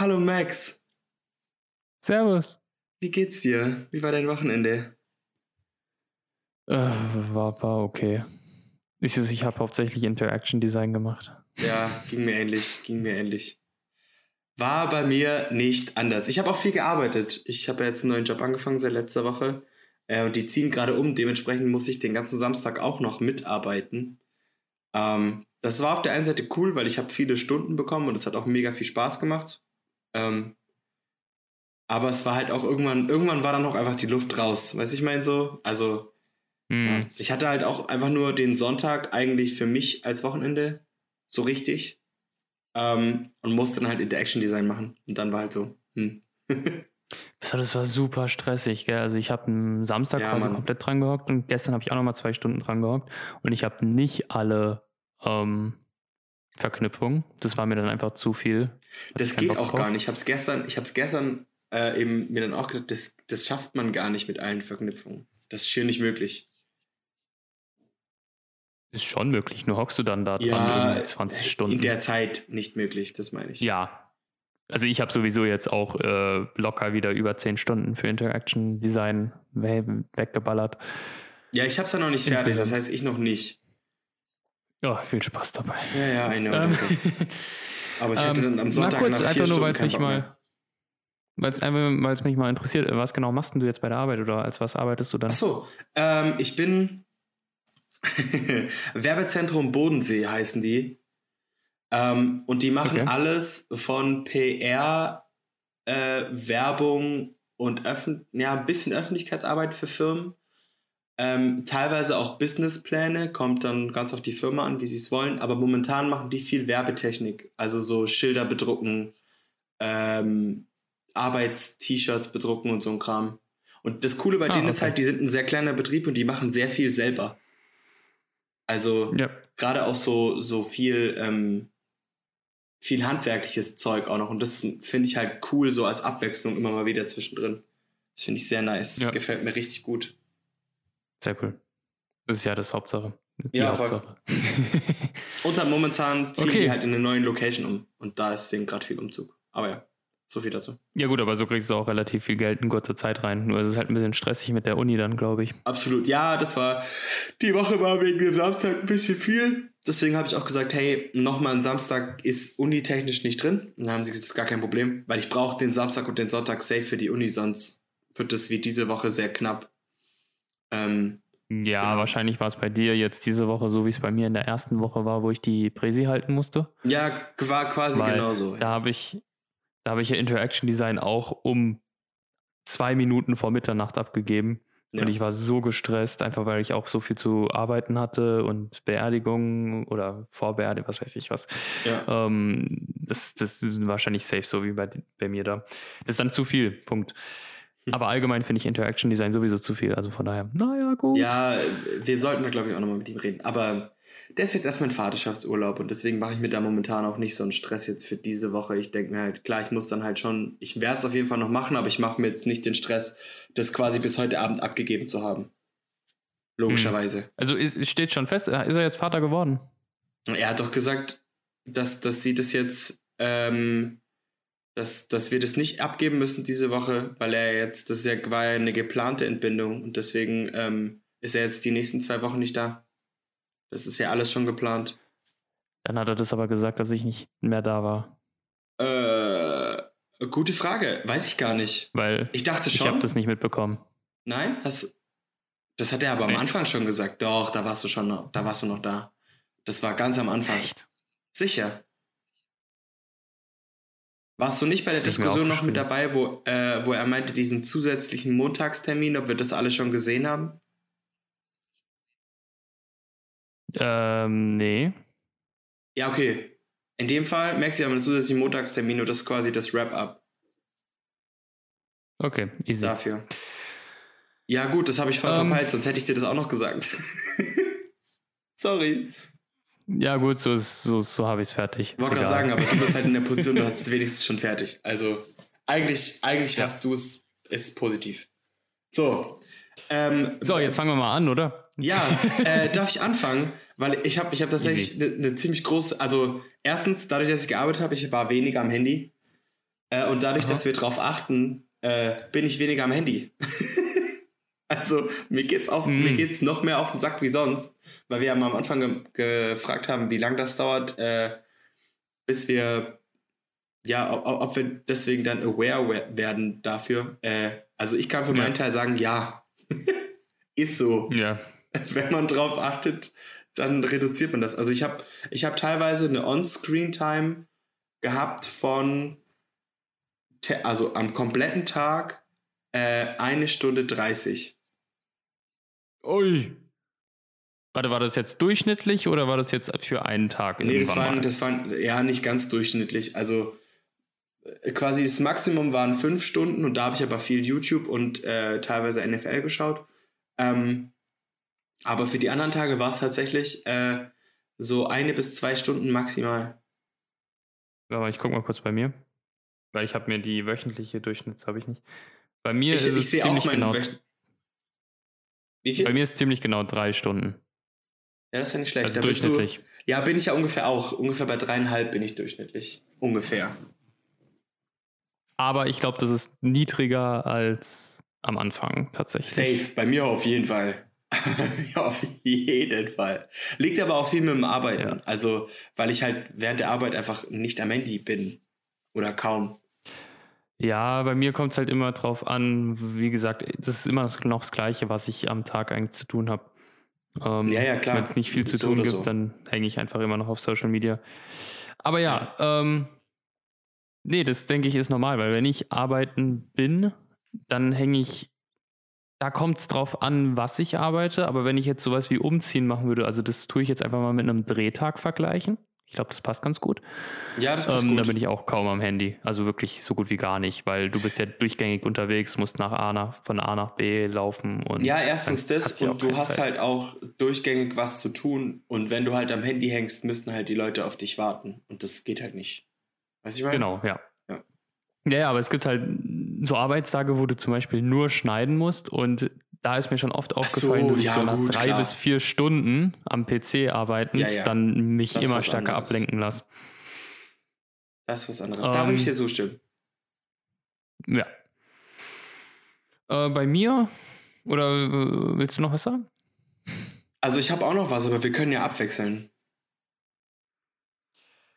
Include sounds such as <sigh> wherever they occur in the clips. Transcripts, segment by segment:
Hallo Max, Servus. wie geht's dir? Wie war dein Wochenende? Äh, war, war okay. Ich, ich habe hauptsächlich Interaction Design gemacht. Ja, ging mir ähnlich, ging mir ähnlich. War bei mir nicht anders. Ich habe auch viel gearbeitet. Ich habe ja jetzt einen neuen Job angefangen seit letzter Woche. Äh, und die ziehen gerade um. Dementsprechend muss ich den ganzen Samstag auch noch mitarbeiten. Ähm, das war auf der einen Seite cool, weil ich habe viele Stunden bekommen und es hat auch mega viel Spaß gemacht. Ähm, aber es war halt auch irgendwann, irgendwann war dann auch einfach die Luft raus. Weißt du, ich meine so? Also, Hm. ja. ich hatte halt auch einfach nur den Sonntag eigentlich für mich als Wochenende so richtig. Ähm, und musste dann halt Interaction Design machen. Und dann war halt so, hm. <laughs> Das war, das war super stressig, gell? Also ich habe am Samstag Ja, quasi Mann. komplett dran gehockt und gestern habe ich auch nochmal zwei Stunden dran gehockt und ich habe nicht alle ähm, Verknüpfungen. Das war mir dann einfach zu viel. Das geht auch drauf. gar nicht. Ich habe es gestern, ich hab's gestern äh, eben mir dann auch gedacht, das, das schafft man gar nicht mit allen Verknüpfungen. Das ist schier nicht möglich. Ist schon möglich, nur hockst du dann da Ja, irgendwie 20 Stunden. in der Zeit nicht möglich, das meine ich. Ja. Also ich habe sowieso jetzt auch äh, locker wieder über 10 Stunden für Interaction Design we weggeballert. Ja, ich habe es ja noch nicht fertig, das heißt ich noch nicht. Ja, viel Spaß dabei. Ja, ja, know, Ähm. <laughs> Aber ich hatte ähm, dann am Sonntag kurz, nach vier einfach nur, weil es mich mal, weil es einfach, weil es mich mal interessiert, was genau machst du jetzt bei der Arbeit oder als was arbeitest du dann? Achso, ähm, ich bin <laughs> Werbezentrum Bodensee heißen die. Ähm, und die machen Okay. alles von PR, äh, Werbung und Öffn ja, ein bisschen Öffentlichkeitsarbeit für Firmen. Ähm, teilweise auch Businesspläne, kommt dann ganz auf die Firma an, wie sie es wollen. Aber momentan machen die viel Werbetechnik. Also so Schilder bedrucken, ähm, Arbeits-T-Shirts bedrucken und so ein Kram. Und das Coole bei Ah, denen ist okay. halt, die sind ein sehr kleiner Betrieb und die machen sehr viel selber. Also Ja. gerade auch so, so viel, ähm, viel handwerkliches Zeug auch noch. Und das finde ich halt cool, so als Abwechslung immer mal wieder zwischendrin. Das finde ich sehr nice. Das Ja. gefällt mir richtig gut. Sehr cool. Das ist ja das Hauptsache. Das die Ja, voll. Hauptsache. <laughs> Und dann momentan ziehen Okay. die halt in eine neue Location um. Und da ist deswegen gerade viel Umzug. Aber ja, so viel dazu. ja gut, aber so kriegst du auch relativ viel Geld in kurzer Zeit rein. Nur es ist halt ein bisschen stressig mit der Uni dann, glaube ich. Absolut. Ja, das war die Woche war wegen dem Samstag ein bisschen viel. Deswegen habe ich auch gesagt, hey, nochmal ein Samstag ist unitechnisch nicht drin. Und dann haben sie gesagt, das ist gar kein Problem, weil ich brauche den Samstag und den Sonntag safe für die Uni, sonst wird es wie diese Woche sehr knapp. Ähm, Ja, Genau. wahrscheinlich war es bei dir jetzt diese Woche so, wie es bei mir in der ersten Woche war, wo ich die Präsi halten musste. ja, war quasi Weil genauso. Da habe ich, da habe ich ja Interaction Design auch um zwei Minuten vor Mitternacht abgegeben. Ja. Und ich war so gestresst, einfach weil ich auch so viel zu arbeiten hatte und Beerdigungen oder Vorbeerdigung, was weiß ich was. Ja. Ähm, das, das ist wahrscheinlich safe, so wie bei, bei mir da. Das ist dann zu viel, Punkt. Hm. <laughs> Aber allgemein finde ich Interaction Design sowieso zu viel. Also von daher, naja, gut. Ja, wir sollten da, glaube ich, auch nochmal mit ihm reden. Aber der ist jetzt erst mein Vaterschaftsurlaub und deswegen mache ich mir da momentan auch nicht so einen Stress jetzt für diese Woche. Ich denke mir halt, klar, ich muss dann halt schon, ich werde es auf jeden Fall noch machen, aber ich mache mir jetzt nicht den Stress, das quasi bis heute Abend abgegeben zu haben. Logischerweise. Also ist- es steht schon fest, äh, ist er jetzt Vater geworden? Er hat doch gesagt, dass, dass sie das jetzt, ähm, dass, dass wir das nicht abgeben müssen diese Woche, weil er jetzt, das ist ja, war ja eine geplante Entbindung und deswegen ähm, ist er jetzt die nächsten zwei Wochen nicht da. Das ist ja alles schon geplant. Dann hat er das aber gesagt, dass ich nicht mehr da war. Äh, gute Frage. Weiß ich gar nicht. Weil Ich dachte ich schon. habe das nicht mitbekommen. Nein? Hast das hat er aber am Nee. Anfang schon gesagt. Doch, da warst du schon noch, da warst du noch da. Das war ganz am Anfang. Sicher. Warst du nicht bei der Das Diskussion noch mit dabei, wo, äh, wo er meinte, diesen zusätzlichen Montagstermin, ob wir das alle schon gesehen haben? Ähm, nee. Ja, okay. In dem Fall merkst du, wir haben einen zusätzlichen Montagstermin und das ist quasi das Wrap-up Okay, easy. dafür. Ja, gut, das habe ich voll Ähm. verpeilt, sonst hätte ich dir das auch noch gesagt. <laughs> Sorry. Ja, gut, so, ist- so, so habe ich es fertig. Ich wollte gerade sagen, aber du bist halt in der Position, du <laughs> hast es wenigstens schon fertig. Also eigentlich, eigentlich Ja. hast du es, ist positiv. So. Ähm, So, jetzt fangen wir mal an, oder? Ja, äh, darf ich anfangen? Weil ich habe ich hab tatsächlich eine ne ziemlich große, also erstens, dadurch, dass ich gearbeitet habe, ich war weniger am Handy. Äh, und dadurch, Aha. dass wir darauf achten, äh, bin ich weniger am Handy. <laughs> also mir geht's auf, mm. mir geht's noch mehr auf den Sack wie sonst, weil wir ja mal am Anfang ge gefragt haben, wie lange das dauert, äh, bis wir ja, ob, ob, wir deswegen dann aware werden dafür. Äh, also ich kann für ja. meinen Teil sagen, ja, <laughs> ist so. Ja. <laughs> Wenn man drauf achtet, dann reduziert man das. Also ich habe ich hab teilweise eine On-Screen-Time gehabt von, also am kompletten Tag äh, eine Stunde 30. Ui. Warte, war das jetzt durchschnittlich oder war das jetzt für einen Tag? Nee, das waren, das waren ja nicht ganz durchschnittlich. Also äh, quasi das Maximum waren fünf Stunden und da habe ich aber viel YouTube und äh, teilweise NFL geschaut. Ähm, aber für die anderen Tage war es tatsächlich äh, so eine bis zwei Stunden maximal. Aber ich gucke mal kurz bei mir. Weil ich habe mir die wöchentliche Durchschnitts habe ich nicht. Bei mir ich, ist ich es ziemlich genau. Wie viel? Bei mir ist ziemlich genau drei Stunden. Ja, das ist ja nicht schlecht. Also durchschnittlich. Du, ja, bin ich ja ungefähr auch. Ungefähr bei dreieinhalb bin ich durchschnittlich. Ungefähr. Aber ich glaube, das ist niedriger als am Anfang tatsächlich. Safe, bei mir auf jeden Fall. ja, <laughs> auf jeden Fall. Liegt aber auch viel mit dem Arbeiten. Ja. Also, weil ich halt während der Arbeit einfach nicht am Handy bin. Oder kaum. Ja, bei mir kommt es halt immer drauf an, wie gesagt, das ist immer noch das Gleiche, was ich am Tag eigentlich zu tun habe. Ähm, ja, ja, klar. Wenn es nicht viel zu tun gibt, so. dann hänge ich einfach immer noch auf Social Media. Aber ja, ja. Ähm, nee, das denke ich ist normal, weil wenn ich arbeiten bin, dann hänge ich da kommt es drauf an, was ich arbeite, aber wenn ich jetzt sowas wie umziehen machen würde, also das tue ich jetzt einfach mal mit einem Drehtag vergleichen. Ich glaube, das passt ganz gut. Ja, das passt ähm, gut. Da bin ich auch kaum am Handy. Also wirklich so gut wie gar nicht, weil du bist ja durchgängig unterwegs, musst nach A nach, von A nach B laufen. Und ja, erstens das und du hast Zeit. halt auch durchgängig was zu tun. Und wenn du halt am Handy hängst, müssen halt die Leute auf dich warten. Und das geht halt nicht. Weißt du, ich meine? Genau, ja. ja. Ja, aber es gibt halt so Arbeitstage, wo du zum Beispiel nur schneiden musst und da ist mir schon oft aufgefallen, so, dass ich ja, so nach gut, drei klar. bis vier Stunden am PC arbeitend ja, ja. dann mich das immer stärker anderes. ablenken lasse. Das ist was anderes. Ähm, da würde ich dir so stimmen. Ja. Äh, bei mir, oder äh, willst du noch was sagen? Also ich habe auch noch was, aber wir können ja abwechseln.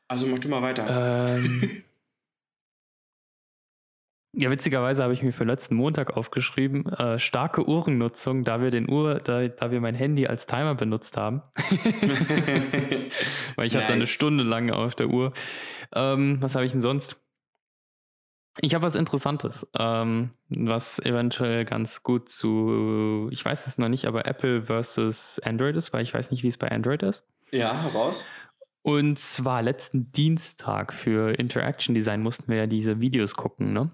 Also mach du mal weiter. Ähm, <laughs> Ja, witzigerweise habe ich mir für letzten Montag aufgeschrieben, äh, starke Uhrennutzung, da wir den Uhr, da, da wir mein Handy als Timer benutzt haben. <laughs> Weil ich nice. habe da eine Stunde lang auf der Uhr. Ähm, was habe ich denn sonst? Ich habe was Interessantes, ähm, was eventuell ganz gut zu, ich weiß es noch nicht, aber Apple versus Android ist, weil ich weiß nicht, wie es bei Android ist. Ja, heraus. Und zwar letzten Dienstag für Interaction Design mussten wir ja diese Videos gucken, ne?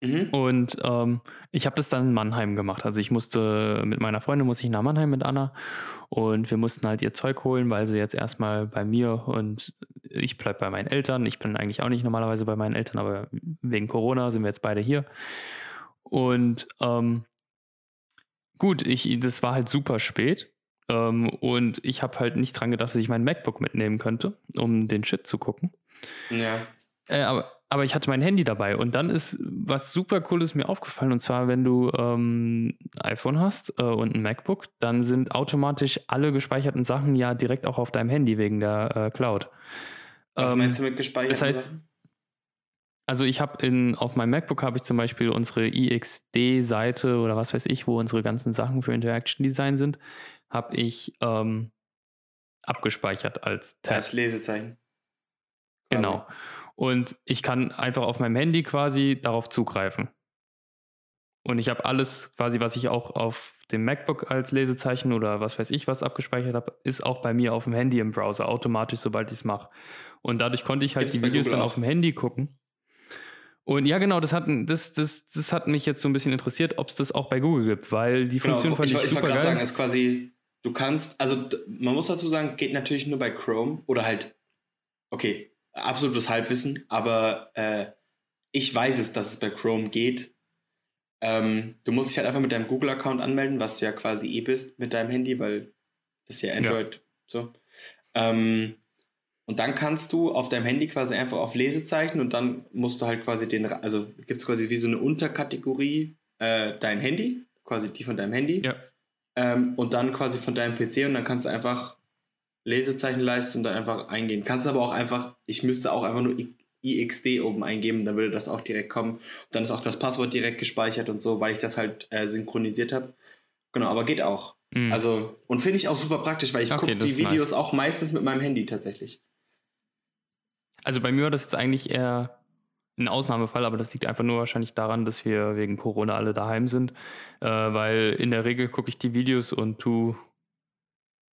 Mhm. Und ähm, ich habe das dann in Mannheim gemacht. Also ich musste mit meiner Freundin muss ich nach Mannheim mit Anna und wir mussten halt ihr Zeug holen, weil sie jetzt erstmal bei mir und ich bleibe bei meinen Eltern. Ich bin eigentlich auch nicht normalerweise bei meinen Eltern, aber wegen Corona sind wir jetzt beide hier. Und ähm, gut, ich, das war halt super spät. Ähm, und ich habe halt nicht dran gedacht, dass ich mein MacBook mitnehmen könnte, um den Shit zu gucken. Ja. Äh, aber aber ich hatte mein Handy dabei und dann ist was super cooles mir aufgefallen und zwar, wenn du ähm, iPhone hast äh, und ein MacBook, dann sind automatisch alle gespeicherten Sachen ja direkt auch auf deinem Handy wegen der äh, Cloud. Was ähm, meinst du mit gespeicherten das heißt, Sachen? Also ich habe in auf meinem MacBook habe ich zum Beispiel unsere IXD-Seite oder was weiß ich, wo unsere ganzen Sachen für Interaction Design sind, habe ich ähm, abgespeichert als Tab. Als Lesezeichen. Genau. Und ich kann einfach auf meinem Handy quasi darauf zugreifen. Und ich habe alles quasi, was ich auch auf dem MacBook als Lesezeichen oder was weiß ich was abgespeichert habe, ist auch bei mir auf dem Handy im Browser automatisch, sobald ich es mache. Und dadurch konnte ich halt Gibt's die Videos dann auf dem Handy gucken. Und ja, genau, das hat, das, das, das hat mich jetzt so ein bisschen interessiert, ob es das auch bei Google gibt, weil die genau, Funktion fand ich, ich, ich super Ich wollte gerade sagen, ist quasi, du kannst, also man muss dazu sagen, geht natürlich nur bei Chrome oder halt, okay, absolutes Halbwissen, aber äh, ich weiß es, dass es bei Chrome geht. Ähm, du musst dich halt einfach mit deinem Google-Account anmelden, was du ja quasi eh bist mit deinem Handy, weil das ist ja Android ja. so. Ähm, Und dann kannst du auf deinem Handy quasi einfach auf Lesezeichen und dann musst du halt quasi den, also gibt es quasi wie so eine Unterkategorie äh, dein Handy, quasi die von deinem Handy. Ja. Ähm, und dann quasi von deinem PC und dann kannst du einfach Lesezeichen leisten und dann einfach eingehen. Kannst aber auch einfach, ich müsste auch einfach nur IXD oben eingeben, dann würde das auch direkt kommen. Und dann ist auch das Passwort direkt gespeichert und so, weil ich das halt äh, synchronisiert habe. Genau, aber geht auch. Mhm. Also, und finde ich auch super praktisch, weil ich okay, gucke die Videos nice. auch meistens mit meinem Handy tatsächlich. Also bei mir war das jetzt eigentlich eher ein Ausnahmefall, aber das liegt einfach nur wahrscheinlich daran, dass wir wegen Corona alle daheim sind. Äh, weil in der Regel gucke ich die Videos und tu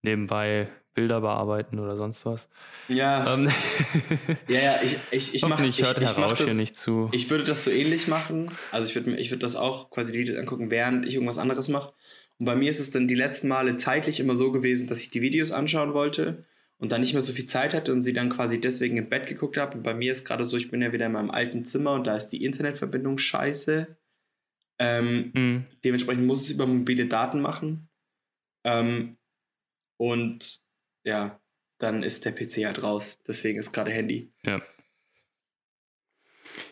nebenbei Bilder bearbeiten oder sonst was. Ja. Ähm. <laughs> ja, ja, ich, ich, ich mache ich, ich, ich mach das, nicht zu. Ich würde das so ähnlich machen. Also ich würde ich würd das auch quasi die Videos angucken, während ich irgendwas anderes mache. Und bei mir ist es dann die letzten Male zeitlich immer so gewesen, dass ich die Videos anschauen wollte und dann nicht mehr so viel Zeit hatte und sie dann quasi deswegen im Bett geguckt habe. Und bei mir ist gerade so, ich bin ja wieder in meinem alten Zimmer und da ist die Internetverbindung scheiße. Ähm, mhm. Dementsprechend muss es über mobile Daten machen. Ähm, und ja, dann ist der PC halt raus. Deswegen ist gerade Handy. Ja.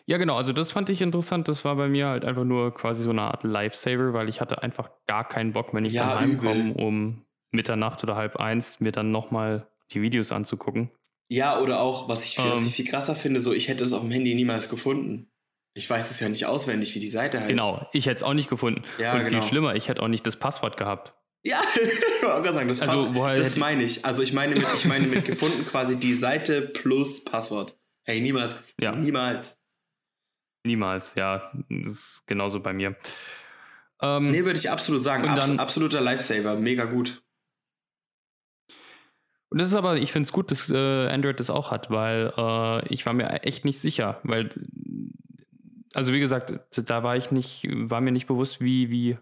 Ja, genau. Also das fand ich interessant. Das war bei mir halt einfach nur quasi so eine Art Lifesaver, weil ich hatte einfach gar keinen Bock, wenn ich ja, dann heimkomme um Mitternacht oder halb eins, mir dann nochmal die Videos anzugucken. Ja, oder auch, was ich, was ich ähm. viel krasser finde, so ich hätte es auf dem Handy niemals gefunden. Ich weiß es ja nicht auswendig, wie die Seite heißt. Genau, ich hätte es auch nicht gefunden. Ja, Und genau. viel schlimmer, ich hätte auch nicht das Passwort gehabt. Ja, <laughs> ich wollte gerade sagen, das, also, woher das meine ich. Also ich meine mit, ich meine mit gefunden quasi die Seite plus Passwort. Hey, niemals. Ja. Niemals. Niemals, ja. Das ist genauso bei mir. Ähm, nee, würde ich absolut sagen. Abs dann, absoluter Lifesaver. Mega gut. Und das ist aber, ich finde es gut, dass äh, Android das auch hat, weil äh, ich war mir echt nicht sicher, weil, also wie gesagt, da war ich nicht, war mir nicht bewusst, wie, wie,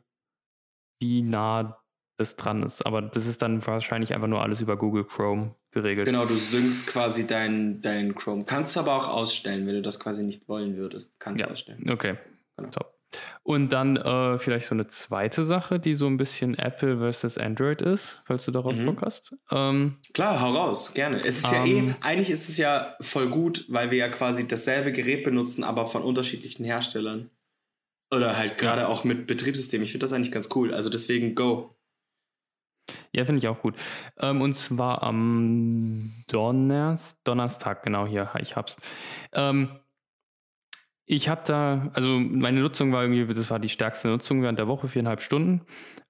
wie nah das dran ist. Aber das ist dann wahrscheinlich einfach nur alles über Google Chrome geregelt. Genau, du synkst quasi dein, dein Chrome. Kannst aber auch ausstellen, wenn du das quasi nicht wollen würdest. Kannst ja. ausstellen. Okay. Genau. Top. Und dann äh, vielleicht so eine zweite Sache, die so ein bisschen Apple versus Android ist, falls du darauf mhm. Bock hast. Ähm, Klar, hau raus, gerne. Es ist ähm, ja eh, eigentlich ist es ja voll gut, weil wir ja quasi dasselbe Gerät benutzen, aber von unterschiedlichen Herstellern. Oder halt gerade ja. auch mit Betriebssystemen. Ich finde das eigentlich ganz cool. Also deswegen go. Ja, finde ich auch gut. Ähm, und zwar am Donners Donnerstag, genau hier, ich hab's. Ähm, ich habe da, also meine Nutzung war irgendwie, das war die stärkste Nutzung während der Woche, viereinhalb Stunden.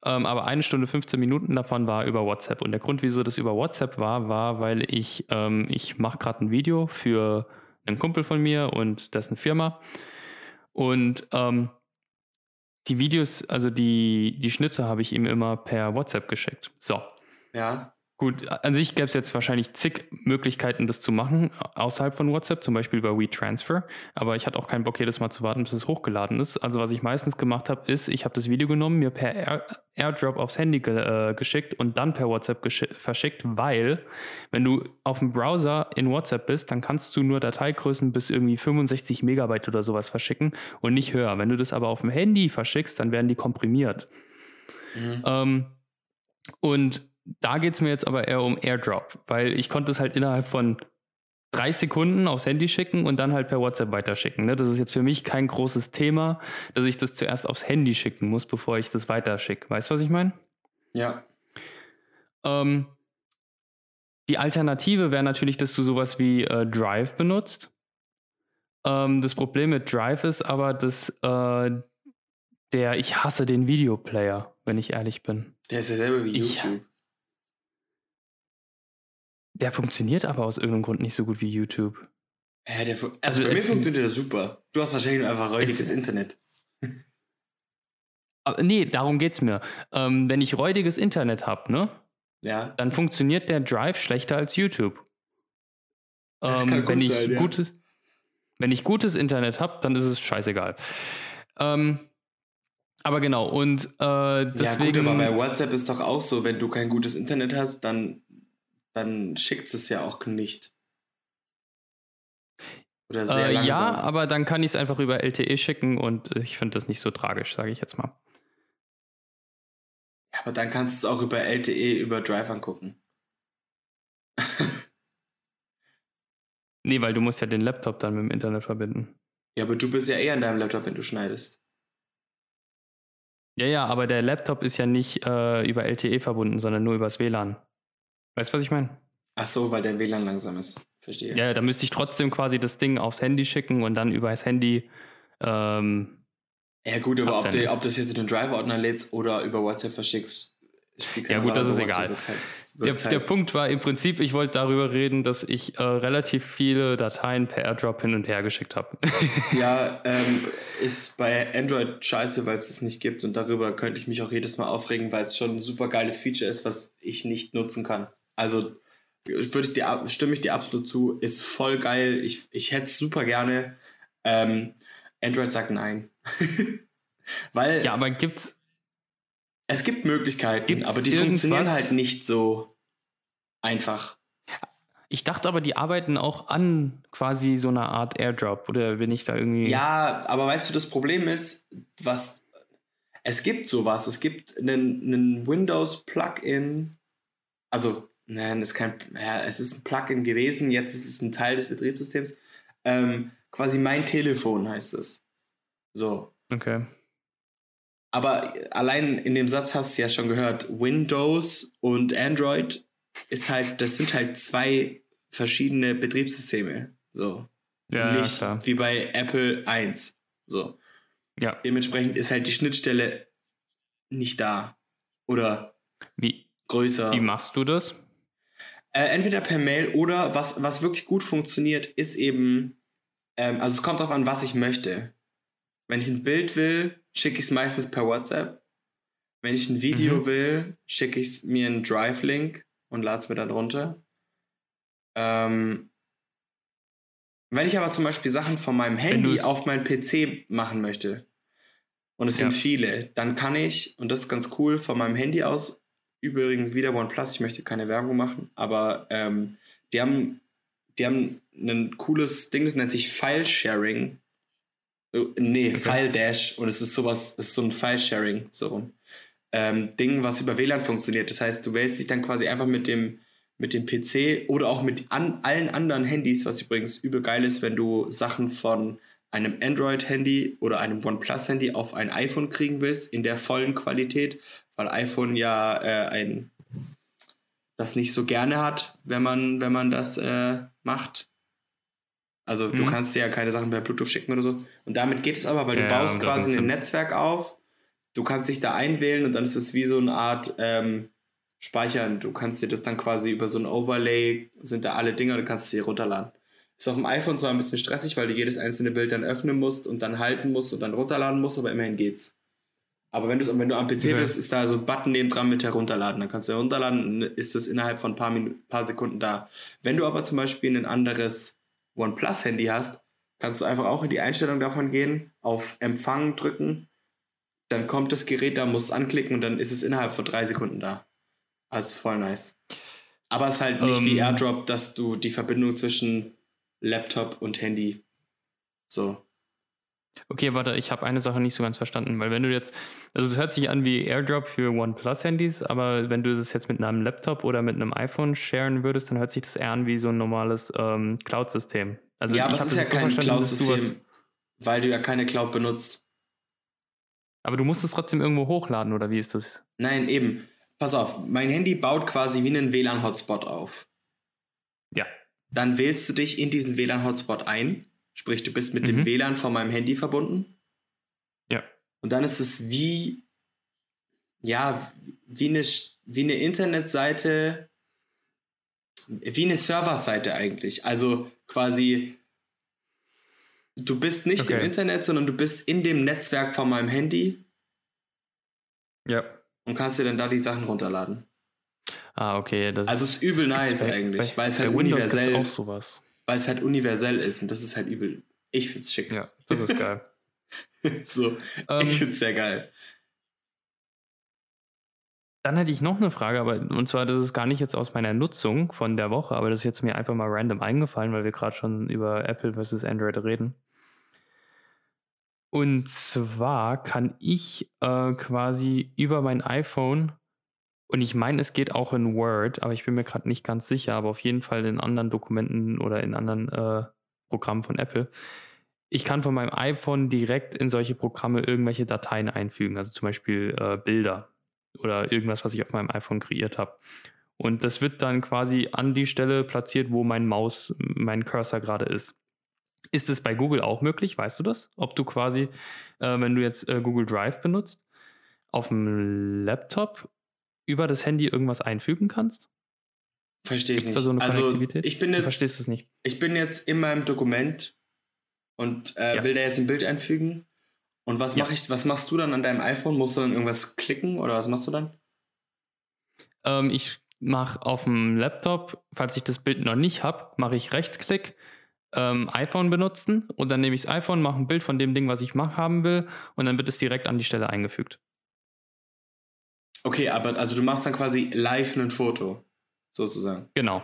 Ähm, aber eine Stunde 15 Minuten davon war über WhatsApp. Und der Grund, wieso das über WhatsApp war, war, weil ich, ähm, ich mache gerade ein Video für einen Kumpel von mir und dessen Firma. Und ähm, die Videos, also die, die Schnitte habe ich ihm immer per WhatsApp geschickt. So. Ja. Gut, an sich gäbe es jetzt wahrscheinlich zig Möglichkeiten, das zu machen, außerhalb von WhatsApp, zum Beispiel über WeTransfer. Aber ich hatte auch keinen Bock, jedes Mal zu warten, bis es hochgeladen ist. Also was ich meistens gemacht habe, ist, ich habe das Video genommen, mir per Air, Airdrop aufs Handy ge äh, geschickt und dann per WhatsApp verschickt, weil wenn du auf dem Browser in WhatsApp bist, dann kannst du nur Dateigrößen bis irgendwie 65 Megabyte oder sowas verschicken und nicht höher. Wenn du das aber auf dem Handy verschickst, dann werden die komprimiert. Mhm. Ähm, und da geht es mir jetzt aber eher um Airdrop, weil ich konnte es halt innerhalb von drei Sekunden aufs Handy schicken und dann halt per WhatsApp weiterschicken. Ne? Das ist jetzt für mich kein großes Thema, dass ich das zuerst aufs Handy schicken muss, bevor ich das weiterschicke. Weißt du, was ich meine? Ja. Ähm, die Alternative wäre natürlich, dass du sowas wie äh, Drive benutzt. Ähm, das Problem mit Drive ist aber, dass äh, der, ich hasse den Videoplayer, wenn ich ehrlich bin. Der ist ja selber wie YouTube. Der funktioniert aber aus irgendeinem Grund nicht so gut wie YouTube. Ja, der, also, also bei mir funktioniert der super. Du hast wahrscheinlich nur einfach räudiges Internet. <laughs> Aber, nee, darum geht's mir. Ähm, wenn ich räudiges Internet habe, ne? Ja. Dann funktioniert der Drive schlechter als YouTube. Ähm, wenn, ich sein, gutes, ja. wenn ich gutes Internet habe, dann ist es scheißegal. Ähm, aber genau, und äh, deswegen. Ja, gut, aber bei WhatsApp ist doch auch so, wenn du kein gutes Internet hast, dann dann schickt es ja auch nicht. Oder sehr äh, langsam. Ja, aber dann kann ich es einfach über LTE schicken und ich finde das nicht so tragisch, sage ich jetzt mal. Ja, aber dann kannst du es auch über LTE über Drive angucken. <laughs> Nee, weil du musst ja den Laptop dann mit dem Internet verbinden. Ja, aber du bist ja eher an deinem Laptop, wenn du schneidest. Ja, ja, aber der Laptop ist ja nicht äh, über LTE verbunden, sondern nur übers WLAN. Weißt du, was ich meine? Ach so, weil dein WLAN langsam ist. Verstehe. Ja, da müsste ich trotzdem quasi das Ding aufs Handy schicken und dann über das Handy. Ähm, ja, gut, aber ob, du, ob das jetzt in den Drive-Ordner lädst oder über WhatsApp verschickst, spielt keine Ja, gut, das ist egal. Halt, der, halt der, Punkt war im Prinzip, ich wollte darüber reden, dass ich äh, relativ viele Dateien per AirDrop hin und her geschickt habe. <laughs> ja, ähm, ist bei Android scheiße, weil es es nicht gibt und darüber könnte ich mich auch jedes Mal aufregen, weil es schon ein super geiles Feature ist, was ich nicht nutzen kann. Also würde ich dir, stimme ich dir absolut zu, ist voll geil. Ich, ich hätte es super gerne. Ähm, Android sagt nein. <laughs> Weil. Ja, aber gibt's. Es gibt Möglichkeiten, gibt's aber die funktionieren halt nicht so einfach. Ich dachte aber, die arbeiten auch an quasi so einer Art Airdrop, oder bin ich da irgendwie. Ja, aber weißt du, das Problem ist, was. Es gibt sowas. Es gibt einen, einen Windows-Plugin. Also, nein, es ist kein. Ja, es ist ein Plugin gewesen, jetzt ist es ein Teil des Betriebssystems. Ähm, quasi mein Telefon heißt es. So. Okay. Aber allein in dem Satz hast du ja schon gehört, Windows und Android ist halt, das sind halt zwei verschiedene Betriebssysteme. So. Ja, Nicht klar. wie bei Apple 1. So. Ja. Dementsprechend ist halt die Schnittstelle nicht da. Oder wie? größer. Wie machst du das? Äh, entweder per Mail oder was, was wirklich gut funktioniert, ist eben, ähm, also es kommt darauf an, was ich möchte. Wenn ich ein Bild will, schicke ich es meistens per WhatsApp. Wenn ich ein Video mhm. will, schicke ich mir einen Drive-Link und lade es mir dann runter. Ähm, wenn ich aber zum Beispiel Sachen von meinem Handy auf meinen PC machen möchte, und es ja. sind viele, dann kann ich, und das ist ganz cool, von meinem Handy aus, übrigens wieder OnePlus, ich möchte keine Werbung machen, aber ähm, die haben, die haben ein cooles Ding, das nennt sich File-Sharing. Äh, nee, okay. File Dash und es ist sowas, es ist so ein File-Sharing, so rum. Ähm, Ding, was über WLAN funktioniert. Das heißt, du wählst dich dann quasi einfach mit dem, mit dem PC oder auch mit an, allen anderen Handys, was übrigens übel geil ist, wenn du Sachen von einem Android-Handy oder einem OnePlus-Handy auf ein iPhone kriegen willst, in der vollen Qualität, weil iPhone ja äh, ein das nicht so gerne hat, wenn man, wenn man das äh, macht. Also mhm. du kannst dir ja keine Sachen per Bluetooth schicken oder so. Und damit geht es aber, weil du ja, baust quasi ein Netzwerk auf. Du kannst dich da einwählen und dann ist es wie so eine Art ähm, Speichern. Du kannst dir das dann quasi über so ein Overlay, sind da alle Dinge und du kannst sie runterladen. Ist auf dem iPhone zwar ein bisschen stressig, weil du jedes einzelne Bild dann öffnen musst und dann halten musst und dann runterladen musst, aber immerhin geht's. Aber wenn du, wenn du am PC okay. bist, ist da so ein Button neben dran mit herunterladen. Dann kannst du herunterladen, ist das innerhalb von ein paar, Minuten, paar Sekunden da. Wenn du aber zum Beispiel ein anderes OnePlus-Handy hast, kannst du einfach auch in die Einstellung davon gehen, auf Empfang drücken, dann kommt das Gerät da, musst anklicken und dann ist es innerhalb von drei Sekunden da. Also voll nice. Aber es ist halt nicht um, wie ähm. AirDrop, dass du die Verbindung zwischen Laptop und Handy so. Okay, warte, ich habe eine Sache nicht so ganz verstanden, weil wenn du jetzt, also es hört sich an wie AirDrop für OnePlus-Handys, aber wenn du das jetzt mit einem Laptop oder mit einem iPhone sharen würdest, dann hört sich das eher an wie so ein normales ähm, Cloud-System. Also ja, aber es ist ja kein Cloud-System, weil du ja keine Cloud benutzt. Aber du musst es trotzdem irgendwo hochladen, oder wie ist das? Nein, eben. Pass auf, mein Handy baut quasi wie einen WLAN-Hotspot auf. Dann wählst du dich in diesen WLAN-Hotspot ein Sprich, du bist mit mhm. dem WLAN von meinem Handy verbunden. Ja. Und dann ist es wie, ja, wie eine, wie eine Internetseite, wie eine Serverseite eigentlich. Also quasi, du bist nicht okay. im Internet, sondern du bist in dem Netzwerk von meinem Handy. Ja. Und kannst dir dann da die Sachen runterladen. Ah, okay. Das also es ist übel nice bei, eigentlich, weil es halt universell auch sowas weil es halt universell ist und das ist halt übel. Ich find's schick. Ja, das ist geil. <laughs> so, ähm, ich find's sehr geil. Dann hätte ich noch eine Frage, aber und zwar, das ist gar nicht jetzt aus meiner Nutzung von der Woche, aber das ist jetzt mir einfach mal random eingefallen, weil wir gerade schon über Apple versus Android reden. Und zwar kann ich äh, quasi über mein iPhone Und ich meine, es geht auch in Word, aber ich bin mir gerade nicht ganz sicher, aber auf jeden Fall in anderen Dokumenten oder in anderen äh, Programmen von Apple. Ich kann von meinem iPhone direkt in solche Programme irgendwelche Dateien einfügen, also zum Beispiel äh, Bilder oder irgendwas, was ich auf meinem iPhone kreiert habe. Und das wird dann quasi an die Stelle platziert, wo mein Maus, mein Cursor gerade ist. Ist es bei Google auch möglich? Weißt du das? Ob du quasi, äh, wenn du jetzt äh, Google Drive benutzt, auf dem Laptop über das Handy irgendwas einfügen kannst? Verstehe ich nicht. So also ich bin jetzt, du verstehst es nicht. Ich bin jetzt in meinem Dokument und äh, ja. will da jetzt ein Bild einfügen. Und was ja. ich? Was machst du dann an deinem iPhone? Musst du dann irgendwas klicken oder was machst du dann? Ähm, ich mache auf dem Laptop, falls ich das Bild noch nicht habe, mache ich Rechtsklick, ähm, iPhone benutzen und dann nehme ich das iPhone, mache ein Bild von dem Ding, was ich mach, haben will und dann wird es direkt an die Stelle eingefügt. Okay, aber also du machst dann quasi live ein Foto, sozusagen. Genau.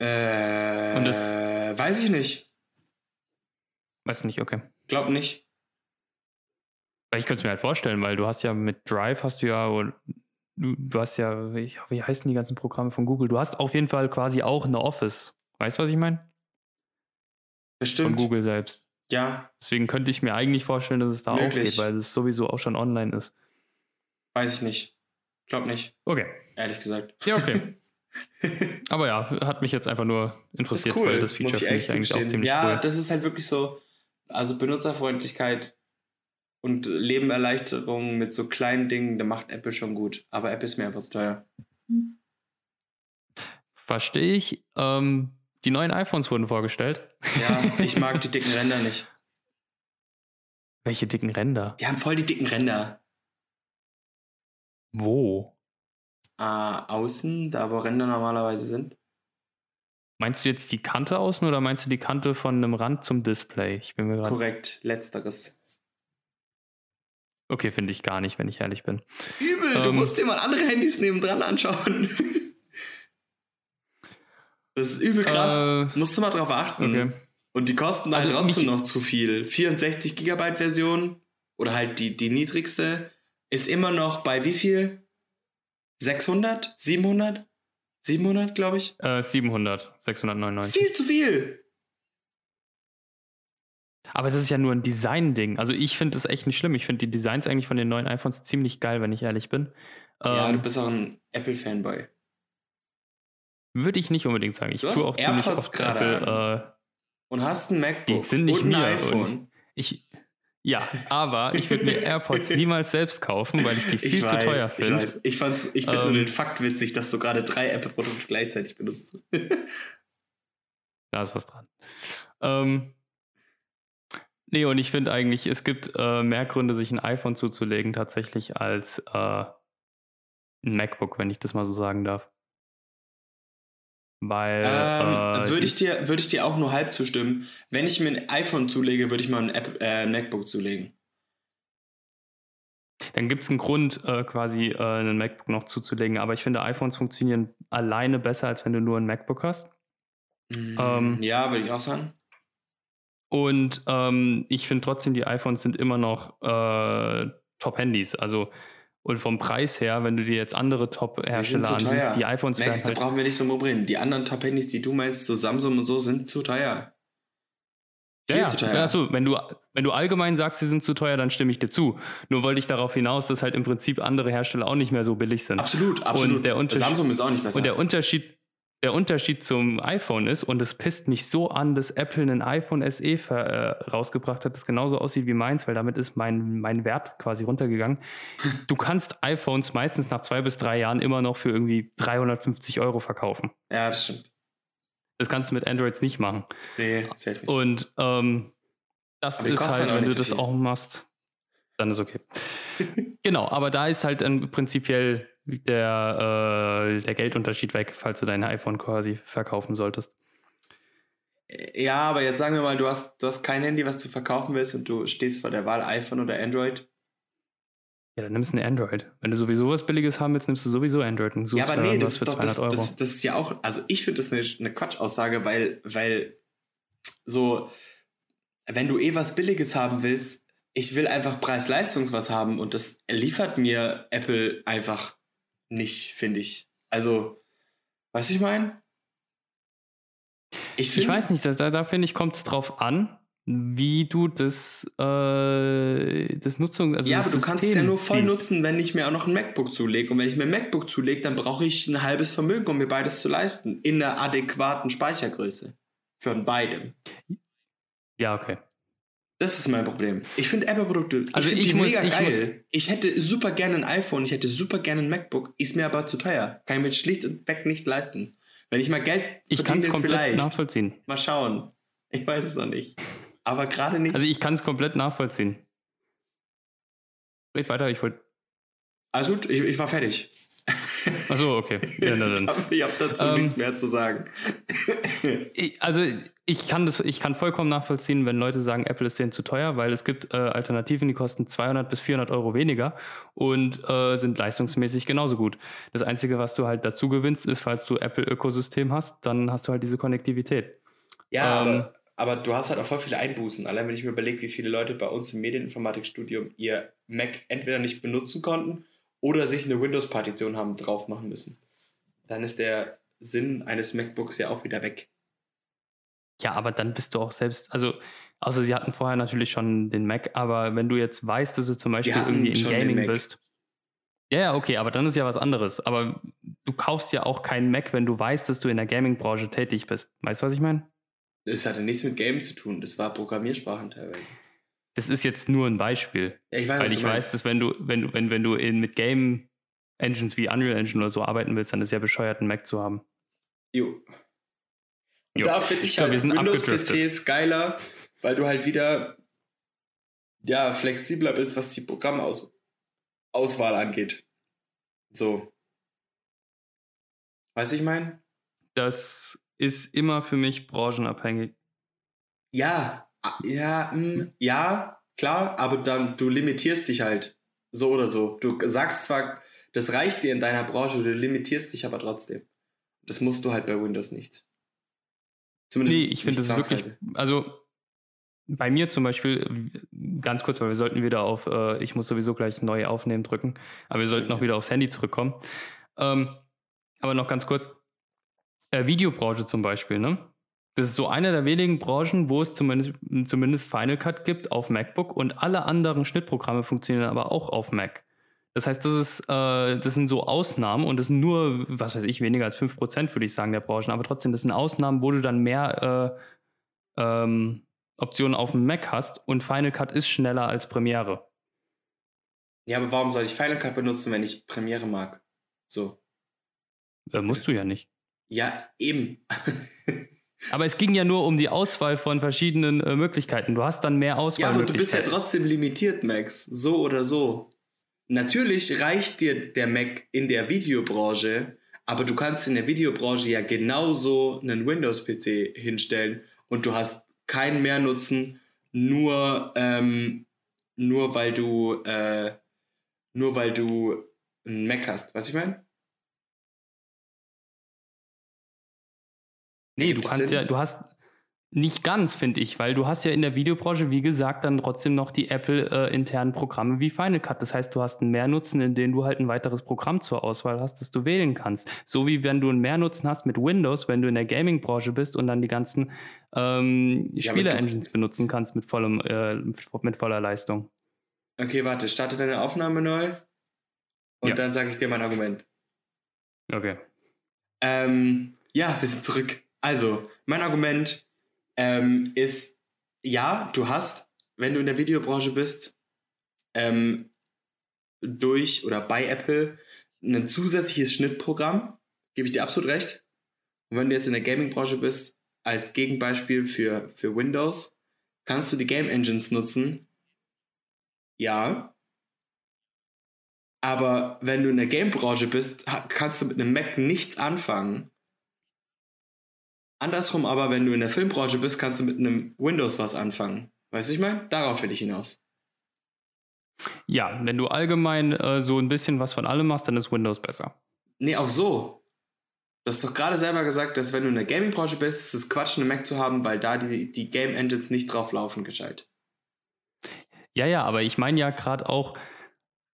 Äh, und das, weiß ich nicht. Weißt du nicht, okay. Glaub nicht. Ich könnte es mir halt vorstellen, weil du hast ja mit Drive hast du ja du, du hast ja, wie, wie heißen die ganzen Programme von Google? Du hast auf jeden Fall quasi auch eine Office. Weißt du, was ich meine? Bestimmt. Von Google selbst. Ja. Deswegen könnte ich mir eigentlich vorstellen, dass es da Möglich. auch geht, weil es sowieso auch schon online ist. Weiß ich nicht. Glaub nicht. Okay. Ehrlich gesagt. Ja, okay. <laughs> Aber ja, hat mich jetzt einfach nur interessiert, das cool. weil das Feature finde ich eigentlich auch ziemlich ja, cool. Ja, das ist halt wirklich so, also Benutzerfreundlichkeit und Lebenerleichterung mit so kleinen Dingen, da macht Apple schon gut. Aber Apple ist mir einfach zu teuer. Verstehe ich. Ähm, die neuen iPhones wurden vorgestellt. Ja, <laughs> ich mag die dicken Ränder nicht. Welche dicken Ränder? Die haben voll die dicken Ränder. Wo? Äh, außen, da wo Ränder normalerweise sind. Meinst du jetzt die Kante außen oder meinst du die Kante von einem Rand zum Display? Ich bin mir gerade. Korrekt, letzteres. Okay, finde ich gar nicht, wenn ich ehrlich bin. Übel, ähm, du musst dir mal andere Handys nebendran anschauen. das ist übel krass. Äh, musst du mal drauf achten. Okay. Und die kosten halt also trotzdem noch zu viel. 64 Gigabyte Version oder halt die, die niedrigste ist immer noch bei wie viel? 600? 700? 700, glaube ich? Äh, 700, 699. Viel zu viel! Aber das ist ja nur ein Design-Ding. Also ich finde das echt nicht schlimm. Ich finde die Designs eigentlich von den neuen iPhones ziemlich geil, wenn ich ehrlich bin. Ja, ähm, du bist auch ein Apple-Fanboy. Würde ich nicht unbedingt sagen. Ich du tue auch ziemlich oft Apple. Äh, und hast ein MacBook die sind nicht und ein mir. iPhone. Ich, ja, aber ich würde mir <laughs> AirPods niemals selbst kaufen, weil ich die viel ich zu teuer finde. Ich, ich, ich finde ähm, nur den Fakt witzig, dass du gerade drei Apple-Produkte gleichzeitig benutzt. da ist was dran. Ähm, Nee, und ich finde eigentlich, es gibt äh, mehr Gründe, sich ein iPhone zuzulegen, tatsächlich, als äh, ein MacBook, wenn ich das mal so sagen darf. Weil. Ähm, äh, würde ich, dir, würd ich dir auch nur halb zustimmen. Wenn ich mir ein iPhone zulege, würde ich mal ein, App, äh, ein MacBook zulegen. Dann gibt es einen Grund, äh, quasi äh, einen MacBook noch zuzulegen. Aber ich finde, iPhones funktionieren alleine besser, als wenn du nur ein MacBook hast. Mm, ähm, ja, würde ich auch sagen. Und ähm, ich finde trotzdem, die iPhones sind immer noch äh, Top-Handys. Also und vom Preis her, wenn du dir jetzt andere Top-Hersteller ansiehst, die iPhones Max, halt da brauchen wir nicht so rumreden. Die anderen Top-Handys, die du meinst, so Samsung und so, sind zu teuer. Viel ja, zu teuer. Ja, so, wenn du, wenn du allgemein sagst, sie sind zu teuer, dann stimme ich dir zu. Nur wollte ich darauf hinaus, dass halt im Prinzip andere Hersteller auch nicht mehr so billig sind. Absolut, absolut. Samsung ist auch nicht besser. Und der Unterschied, der Unterschied zum iPhone ist, und es pisst mich so an, dass Apple einen iPhone SE äh, rausgebracht hat, das genauso aussieht wie meins, weil damit ist mein, mein Wert quasi runtergegangen. <laughs> Du kannst iPhones meistens nach zwei bis drei Jahren immer noch für irgendwie 350 Euro verkaufen. Ja, das stimmt. Das kannst du mit Androids nicht machen. Nee, safe nicht. Und ähm, das ist halt, wenn du so das viel. auch machst, dann ist okay. <laughs> genau, aber da ist halt dann prinzipiell der, äh, der Geldunterschied weg, falls du dein iPhone quasi verkaufen solltest. Ja, aber jetzt sagen wir mal, du hast, du hast kein Handy, was du verkaufen willst und du stehst vor der Wahl iPhone oder Android. Ja, dann nimmst du ein Android. Wenn du sowieso was Billiges haben willst, nimmst du sowieso Android. ja, aber nee, das ist doch, das, das, das, ist ja auch, also ich finde das eine, eine Quatschaussage, weil, weil so, wenn du eh was Billiges haben willst, ich will einfach Preis-Leistungs was haben und das liefert mir Apple einfach nicht, finde ich. Also, was ich meine? Ich, ich, weiß nicht, da, da finde ich, kommt es drauf an, wie du das, äh, das Nutzung. Also ja, das aber du kannst es ja nur voll siehst. nutzen, wenn ich mir auch noch ein MacBook zulege. Und wenn ich mir ein MacBook zulege, dann brauche ich ein halbes Vermögen, um mir beides zu leisten. In einer adäquaten Speichergröße. Von beidem. Ja, okay. Das ist mein Problem. Ich finde Apple-Produkte, also ich, ich die muss, mega ich geil. Muss. Ich hätte super gerne ein iPhone, ich hätte super gerne ein MacBook, ist mir aber zu teuer. Kann ich mir schlicht und weg nicht leisten. Wenn ich mal Geld ich kann es komplett vielleicht. nachvollziehen. Mal schauen. Ich weiß es noch nicht. Aber gerade nicht. Also ich kann es komplett nachvollziehen. Red weiter, ich wollte. Also gut, ich, ich war fertig. Achso, okay. Ja, <laughs> ich habe dazu ähm, nicht mehr zu sagen. also ich kann das, ich kann vollkommen nachvollziehen, wenn Leute sagen, Apple ist denen zu teuer, weil es gibt äh, Alternativen, die kosten 200 bis 400 Euro weniger und äh, sind leistungsmäßig genauso gut. Das Einzige, was du halt dazu gewinnst, ist, falls du Apple-Ökosystem hast, dann hast du halt diese Konnektivität. Ja, ähm, aber, aber du hast halt auch voll viele Einbußen. Allein wenn ich mir überlege, wie viele Leute bei uns im Medieninformatikstudium ihr Mac entweder nicht benutzen konnten oder sich eine Windows-Partition haben drauf machen müssen. Dann ist der Sinn eines MacBooks ja auch wieder weg. Ja, aber dann bist du auch selbst, also außer sie hatten vorher natürlich schon den Mac, aber wenn du jetzt weißt, dass du zum Beispiel irgendwie im Gaming bist. Ja, ja, okay, aber dann ist ja was anderes. Aber du kaufst ja auch keinen Mac, wenn du weißt, dass du in der Gaming-Branche tätig bist. Weißt du, was ich meine? Das hatte nichts mit Game zu tun, das war Programmiersprachen teilweise. Das ist jetzt nur ein Beispiel. Ja, ich weiß, weil ich weiß, dass wenn du, wenn du, wenn, wenn du in, mit Game Engines wie Unreal Engine oder so arbeiten willst, dann ist ja bescheuert, einen Mac zu haben. Jo. Und da finde ich, ich halt Windows-PCs geiler, weil du halt wieder ja, flexibler bist, was die Programmauswahl angeht. So. Weiß ich mein? Das ist immer für mich branchenabhängig. Ja, ja, mh, hm, ja, klar, aber dann du limitierst dich halt so oder so. Du sagst zwar, das reicht dir in deiner Branche, du limitierst dich aber trotzdem. Das musst du halt bei Windows nicht. Zumindest nee, ich finde das wirklich, also bei mir zum Beispiel, ganz kurz, weil wir sollten wieder auf, äh, ich muss sowieso gleich neu aufnehmen drücken, aber wir sollten noch wieder aufs Handy zurückkommen. Ähm, aber noch ganz kurz, äh, Videobranche zum Beispiel, ne? Das ist so eine der wenigen Branchen, wo es zumindest, zumindest Final Cut gibt auf MacBook und alle anderen Schnittprogramme funktionieren aber auch auf Mac. Das heißt, das, ist, äh, das sind so Ausnahmen und das sind nur, was weiß ich, weniger als 5% würde ich sagen der Branchen, aber trotzdem, das sind Ausnahmen, wo du dann mehr äh, ähm, Optionen auf dem Mac hast und Final Cut ist schneller als Premiere. Ja, aber warum soll ich Final Cut benutzen, wenn ich Premiere mag? So. Äh, musst du ja nicht. Ja, eben. <laughs> aber es ging ja nur um die Auswahl von verschiedenen äh, Möglichkeiten. Du hast dann mehr Auswahl. Ja, aber du bist ja trotzdem limitiert, Max. So oder so. Natürlich reicht dir der Mac in der Videobranche, aber du kannst in der Videobranche ja genauso einen Windows-PC hinstellen und du hast keinen Mehrnutzen, nur, ähm, nur weil du äh, nur weil du einen Mac hast. Was ich meine? Nee, du kannst Sinn? ja, du hast, nicht ganz, finde ich, weil du hast ja in der Videobranche, wie gesagt, dann trotzdem noch die Apple-internen äh, Programme wie Final Cut. Das heißt, du hast einen Mehrnutzen, in dem du halt ein weiteres Programm zur Auswahl hast, das du wählen kannst. So wie wenn du einen Mehrnutzen hast mit Windows, wenn du in der Gaming-Branche bist und dann die ganzen ähm, Spiele-Engines benutzen kannst mit, vollem, äh, mit voller Leistung. Okay, warte, starte deine Aufnahme neu und ja. dann sage ich dir mein Argument. Okay. Ähm, ja, wir sind zurück. Also, mein Argument ähm, ist, ja, du hast, wenn du in der Videobranche bist, ähm, durch oder bei Apple ein zusätzliches Schnittprogramm, gebe ich dir absolut recht. Und wenn du jetzt in der Gaming-Branche bist, als Gegenbeispiel für, für Windows, kannst du die Game Engines nutzen. Ja. Aber wenn du in der Game-Branche bist, kannst du mit einem Mac nichts anfangen. Andersrum aber, wenn du in der Filmbranche bist, kannst du mit einem Windows was anfangen. Weißt du, ich meine? Darauf will ich hinaus. Ja, wenn du allgemein äh, so ein bisschen was von allem machst, dann ist Windows besser. Nee, auch so. Du hast doch gerade selber gesagt, dass wenn du in der Gaming-Branche bist, ist es Quatsch, eine Mac zu haben, weil da die, die Game Engines nicht drauf laufen gescheit. Ja, ja, aber ich meine ja gerade auch,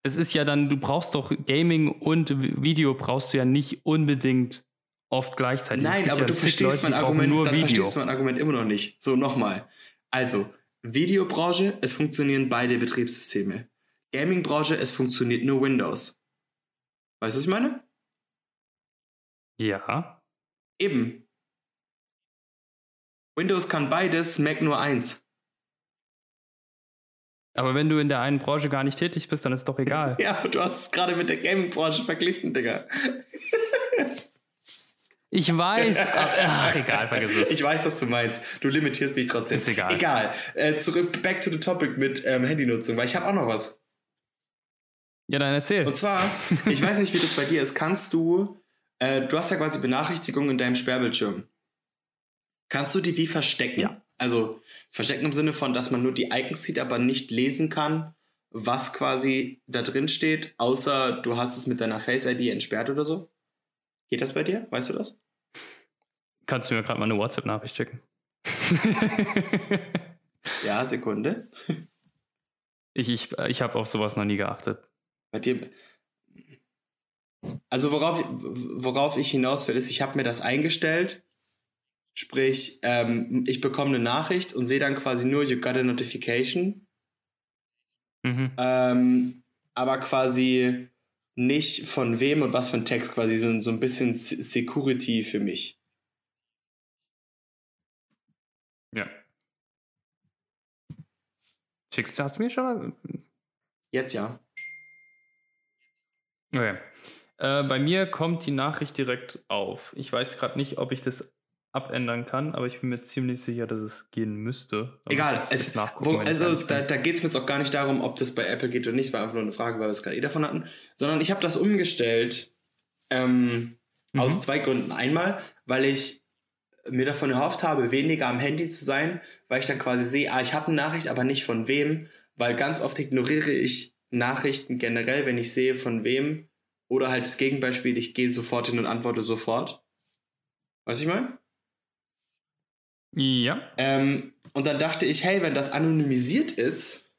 es ist ja dann, du brauchst doch Gaming und Video brauchst du ja nicht unbedingt oft gleichzeitig. Nein, aber ja du verstehst Leute, mein Argument, nur dann Video. verstehst du mein Argument immer noch nicht. So, nochmal. Also, Videobranche, es funktionieren beide Betriebssysteme. Gaming-Branche, es funktioniert nur Windows. Weißt du, was ich meine? Ja. Eben. Windows kann beides, Mac nur eins. Aber wenn du in der einen Branche gar nicht tätig bist, dann ist es doch egal. <laughs> ja, aber du hast es gerade mit der Gaming-Branche verglichen, Digga. Ich weiß. <laughs> Ach, ach, egal, vergiss es. Ich weiß, was du meinst. Du limitierst dich trotzdem. Ist egal. Egal. Äh, zurück, back to the topic mit ähm, Handynutzung, weil ich habe auch noch was. Ja, dann erzähl. Und zwar, <laughs> ich weiß nicht, wie das bei dir ist. Kannst du, äh, du hast ja quasi Benachrichtigungen in deinem Sperrbildschirm. Kannst du die wie verstecken? Ja. Also verstecken im Sinne von, dass man nur die Icons sieht, aber nicht lesen kann, was quasi da drin steht, außer du hast es mit deiner Face ID entsperrt oder so? Geht das bei dir? Weißt du das? Kannst du mir gerade mal eine WhatsApp-Nachricht schicken? <laughs> <laughs> ja, Sekunde. Ich, ich, ich habe auf sowas noch nie geachtet. Bei dir. Also worauf, worauf ich hinaus will, ist, ich habe mir das eingestellt. Sprich, ähm, ich bekomme eine Nachricht und sehe dann quasi nur, you got a notification. Mhm. Ähm, aber quasi nicht von wem und was für ein Text, quasi so, so ein bisschen Security für mich. Ja. Schickst du, hast du mir schon? Jetzt ja. Okay. Äh, bei mir kommt die Nachricht direkt auf. Ich weiß gerade nicht, ob ich das abändern kann, aber ich bin mir ziemlich sicher, dass es gehen müsste. Aber Egal, es, wo, also da, da geht es mir jetzt auch gar nicht darum, ob das bei Apple geht oder nicht, war einfach nur eine Frage, weil wir es gerade eh davon hatten, sondern ich habe das umgestellt ähm, mhm. aus zwei Gründen. Einmal, weil ich mir davon erhofft habe, weniger am Handy zu sein, weil ich dann quasi sehe, ah, ich habe eine Nachricht, aber nicht von wem, weil ganz oft ignoriere ich Nachrichten generell, wenn ich sehe, von wem. Oder halt das Gegenbeispiel, ich gehe sofort hin und antworte sofort. Was ich meine? Ja. Ähm, und dann dachte ich, hey, wenn das anonymisiert ist,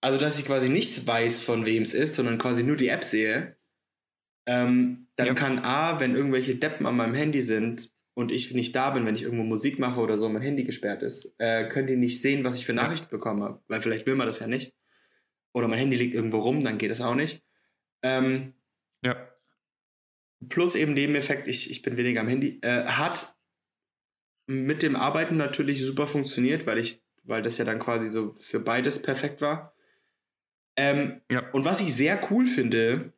also dass ich quasi nichts weiß, von wem es ist, sondern quasi nur die App sehe, ähm, dann ja. kann A, wenn irgendwelche Deppen an meinem Handy sind und ich nicht da bin, wenn ich irgendwo Musik mache oder so, mein Handy gesperrt ist, äh, können die nicht sehen, was ich für Nachrichten bekomme. Weil vielleicht will man das ja nicht. Oder mein Handy liegt irgendwo rum, dann geht das auch nicht. Ähm, ja. Plus eben Nebeneffekt, ich, ich bin weniger am Handy, äh, hat mit dem Arbeiten natürlich super funktioniert, weil ich, weil das ja dann quasi so für beides perfekt war. Ähm, ja. Und was ich sehr cool finde,